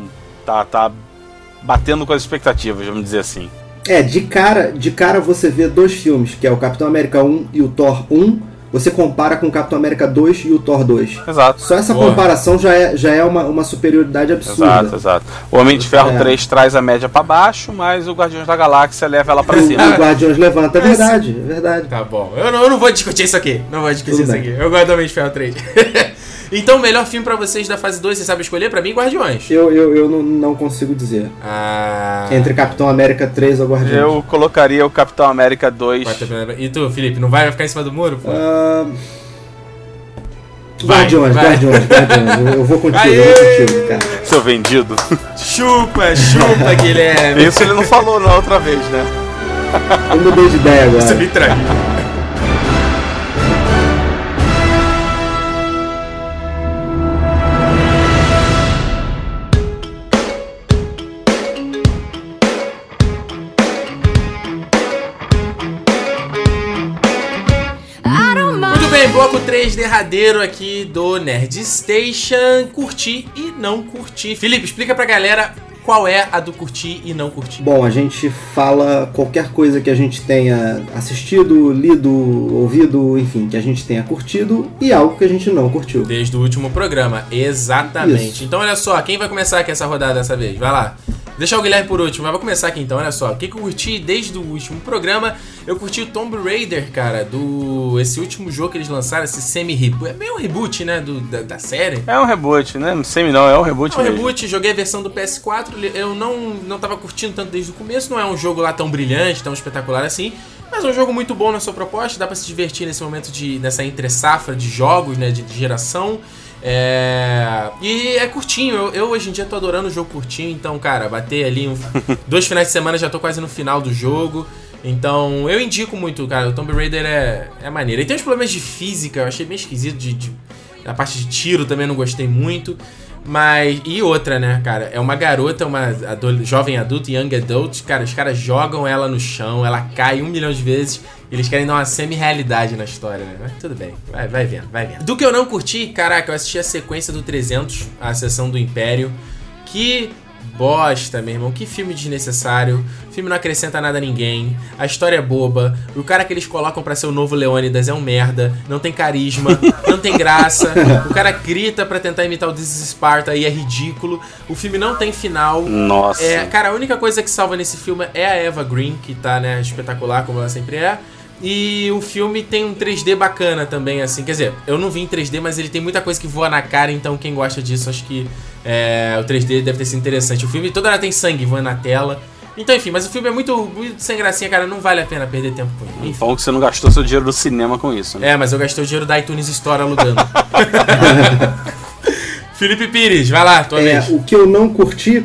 tá, tá batendo com as expectativas, vamos dizer assim. É, de cara, de cara você vê dois filmes, que é o Capitão América 1 e o Thor 1. Você compara com o Capitão América 2 e o Thor 2. Exato. Só essa Boa. comparação já é, já é uma, uma superioridade absurda. Exato, exato. O Homem de Ferro É. 3 traz a média pra baixo, mas o Guardiões da Galáxia leva ela pra O, cima. o Guardiões levanta, é verdade, é verdade. Tá bom. Eu não, eu não vou discutir isso aqui. Não vou discutir Tudo isso bem. aqui. Eu gosto do Homem de Ferro 3. então, o melhor filme pra vocês da fase 2, você sabe escolher? Pra mim, Guardiões. Eu, eu, eu não, não consigo dizer. Ah. Entre Capitão América 3 ou Guardiões. Eu colocaria o Capitão América 2. Quarta primeira- E tu, Felipe, não vai ficar em cima do muro? Pô? Ah, Vai, Guardiões, vai. Guardiões, Guardiões. Eu, eu vou contigo, eu Aê! vou contigo, cara. Seu vendido. Chupa, chupa, Guilherme. Isso ele não falou na outra vez, né? Eu mudei de ideia Você agora. me traiu. Derradeiro aqui do Nerd Station. Curti e não curti. Felipe, explica pra galera qual é a do curtir e não curtir. Bom, a gente fala qualquer coisa que a gente tenha assistido, lido, ouvido, enfim, que a gente tenha curtido e algo que a gente não curtiu. Desde o último programa, exatamente. Isso. Então olha só, quem vai começar aqui essa rodada dessa vez? Vai lá. Deixa o Guilherme por último, mas vou começar aqui então, olha só. O que, que eu curti desde o último programa? Eu curti o Tomb Raider, cara, do. Esse último jogo que eles lançaram, esse semi-reboot. É meio um reboot, né? Do, da, da série. É um reboot, né? Não sei não, é um reboot É um mesmo. reboot, joguei a versão do PS4, eu não, não tava curtindo tanto desde o começo, não é um jogo lá tão brilhante, tão espetacular assim, mas é um jogo muito bom na sua proposta, dá pra se divertir nesse momento de nessa entre safra de jogos, né, de, de geração. É... E é curtinho, eu, eu hoje em dia tô adorando o jogo curtinho, então, cara, bater ali um- dois finais de semana já tô quase no final do jogo. Então, eu indico muito, cara. O Tomb Raider é, é maneiro. E tem uns problemas de física, eu achei bem esquisito. De, de- a parte de tiro também não gostei muito. Mas. E outra, né, cara? É uma garota, uma jovem adulta, young adult. Cara, os caras jogam ela no chão, ela cai um milhão de vezes. Eles querem dar uma semi-realidade na história, né? Mas tudo bem, vai, vai vendo, vai vendo. Do que eu não curti, caraca, eu assisti a sequência do 300, a sessão do Império. Que bosta, meu irmão. Que filme desnecessário. O filme não acrescenta nada a ninguém. A história é boba. O cara que eles colocam pra ser o novo Leônidas é um merda. Não tem carisma. não tem graça. O cara grita pra tentar imitar o This is Sparta e é ridículo. O filme não tem final. Nossa. É, cara, a única coisa que salva nesse filme é a Eva Green, que tá, né, espetacular, como ela sempre é. E o filme tem um 3D bacana também, assim. Quer dizer, eu não vi em 3D, mas ele tem muita coisa que voa na cara, então quem gosta disso, acho que é, o 3D deve ter sido interessante. O filme toda hora tem sangue voando na tela. Então, enfim, mas o filme é muito, muito sem gracinha, cara. Não vale a pena perder tempo com ele. Enfim. Bom que você não gastou seu dinheiro do cinema com isso, né? É, mas eu gastei o dinheiro da iTunes Store alugando. Felipe Pires, vai lá, tua É, vez. o que eu não curti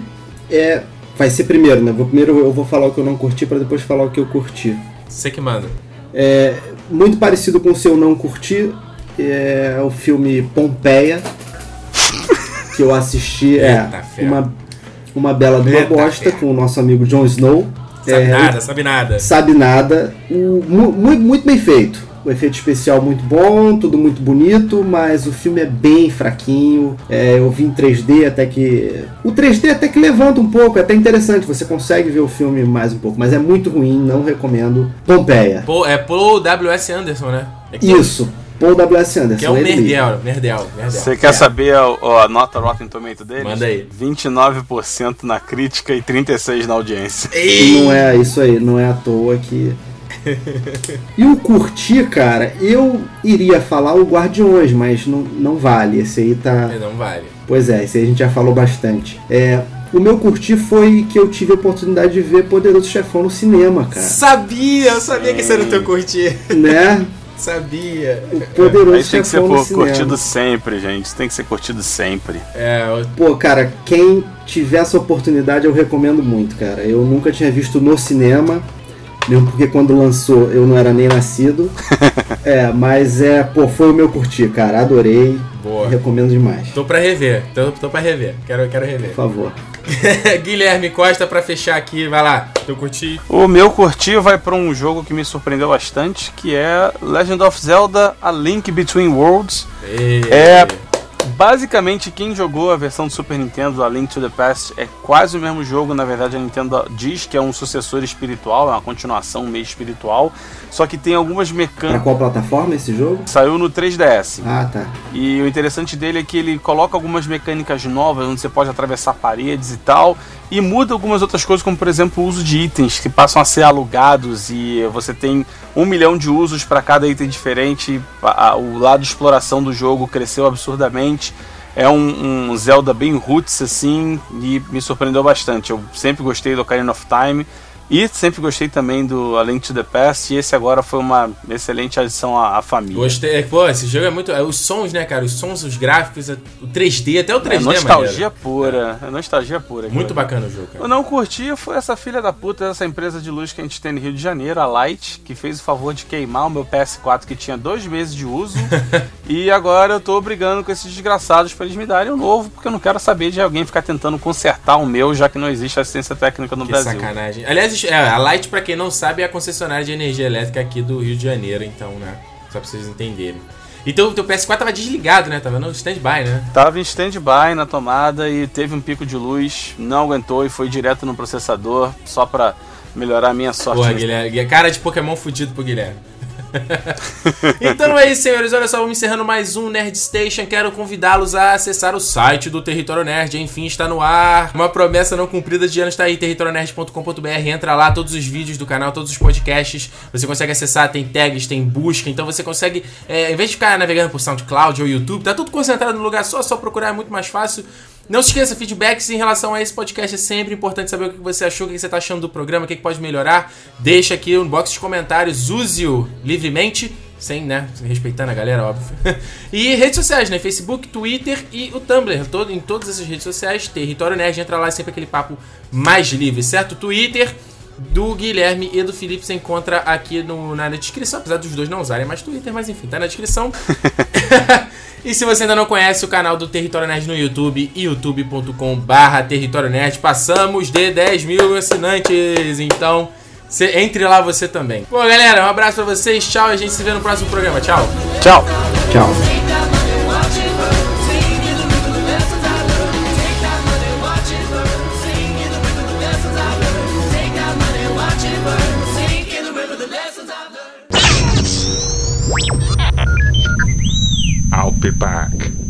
é. Vai ser primeiro, né? Vou, primeiro eu vou falar o que eu não curti pra depois falar o que eu curti. Você que manda. É, muito parecido com o seu não curti é o filme Pompeia que eu assisti é uma uma bela de uma bosta com o nosso amigo Jon Snow. Sabe É, nada, sabe nada. sabe nada. O, muito, muito bem feito o efeito especial muito bom, tudo muito bonito, mas o filme é bem fraquinho. É, eu vi em 3D até que. O 3D até que levanta um pouco, é até interessante, você consegue ver o filme mais um pouco, mas é muito ruim, não recomendo. Pompeia. Paul, é Paul W.S. Anderson, né? É Isso, Paul W.S. Anderson. Que é o. Merdel, Merdel, Merdel. Você quer saber a, a nota Rotten Tomato deles? Manda aí. 29% na crítica e 36% na audiência. E não é isso aí, não é à toa que. E o curtir, cara, eu iria falar o Guardiões, mas não, não vale. Esse aí tá. É, Não vale. Pois é, esse aí a gente já falou bastante. É, o meu curtir foi que eu tive a oportunidade de ver Poderoso Chefão no cinema, cara. Sabia, eu sabia que esse era o teu curtir. né? Sabia. O Poderoso Aí tem que ser Chefão no pô, cinema. curtido sempre, gente. Isso tem que ser curtido sempre. É, eu- Pô, cara, quem tiver essa oportunidade eu recomendo muito, cara. Eu nunca tinha visto no cinema. Mesmo porque quando lançou eu não era nem nascido. é, mas é, pô, foi o meu curtir, cara. Adorei. Boa. Recomendo demais. Tô pra rever, tô, tô pra rever. Quero, quero rever. Por favor. Guilherme Costa pra fechar aqui, vai lá. Eu curti. O meu curtir vai para um jogo que me surpreendeu bastante, que é Legend of Zelda: A Link Between Worlds. Ei. É basicamente quem jogou a versão do Super Nintendo, A Link to the Past, é quase o mesmo jogo. Na verdade, a Nintendo diz que é um sucessor espiritual, é uma continuação meio espiritual. Só que tem algumas Pra mecânicas. qual plataforma esse jogo? Saiu no 3DS. Ah, tá. E o interessante dele é que ele coloca algumas mecânicas novas, onde você pode atravessar paredes e tal, e muda algumas outras coisas, como por exemplo o uso de itens que passam a ser alugados e você tem um milhão de usos para cada item diferente. O lado exploração do jogo cresceu absurdamente. É um, um Zelda bem roots assim e me surpreendeu bastante. Eu sempre gostei do Ocarina of Time. E sempre gostei também do A Link to the Past, e esse agora foi uma excelente adição à, à família. Gostei. Pô, esse jogo é muito. é, Os sons, né, cara? Os sons, os gráficos, é- o 3D, até o 3D É é nostalgia maneiro. pura, é nostalgia pura. cara. Muito bacana o jogo, cara. Eu não curti foi essa filha da puta dessa empresa de luz que a gente tem no Rio de Janeiro, a Light, que fez o favor de queimar o meu PS4 que tinha dois meses de uso. e agora eu tô brigando com esses desgraçados pra eles me darem um novo, porque eu não quero saber de alguém ficar tentando consertar o meu, já que não existe assistência técnica no Que Brasil. sacanagem. Aliás, é, a Light, pra quem não sabe, é a concessionária de energia elétrica aqui do Rio de Janeiro, então, né? Só pra vocês entenderem. Então o teu PS4 tava desligado, né? Tava no stand-by, né? Tava em stand-by na tomada e teve um pico de luz, não aguentou e foi direto no processador, só pra melhorar a minha sorte. Porra, nesse- Guilherme. Cara de Pokémon fudido pro Guilherme. então é isso, senhores. Olha só, vamos encerrando mais um Nerd Station. Quero convidá-los a acessar o site do Território Nerd. Enfim, está no ar. Uma promessa não cumprida de anos está aí, territorionerd.com.br. Entra lá, todos os vídeos do canal, todos os podcasts. Você consegue acessar, tem tags, tem busca. Então você consegue, é, em vez de ficar navegando por SoundCloud ou YouTube, tá tudo concentrado no lugar só, só procurar, é muito mais fácil. Não se esqueça, feedbacks em relação a esse podcast é sempre importante saber o que você achou, o que você está achando do programa, o que pode melhorar. Deixa aqui no box de comentários, use-o livremente, sem, né, respeitando a galera, óbvio. e redes sociais, né, Facebook, Twitter e o Tumblr, todo, em todas essas redes sociais, Território Nerd, entra lá, é sempre aquele papo mais livre, certo? Twitter do Guilherme e do Felipe você encontra aqui no, na descrição, apesar dos dois não usarem mais Twitter, mas enfim, tá na descrição. E se você ainda não conhece o canal do Território Nerd no YouTube, youtube.com barra Território Nerd, passamos de 10 mil assinantes, então cê- entre lá você também. Bom, galera, um abraço pra vocês, tchau, e a gente se vê no próximo programa, tchau. Tchau! Tchau. I'll be back.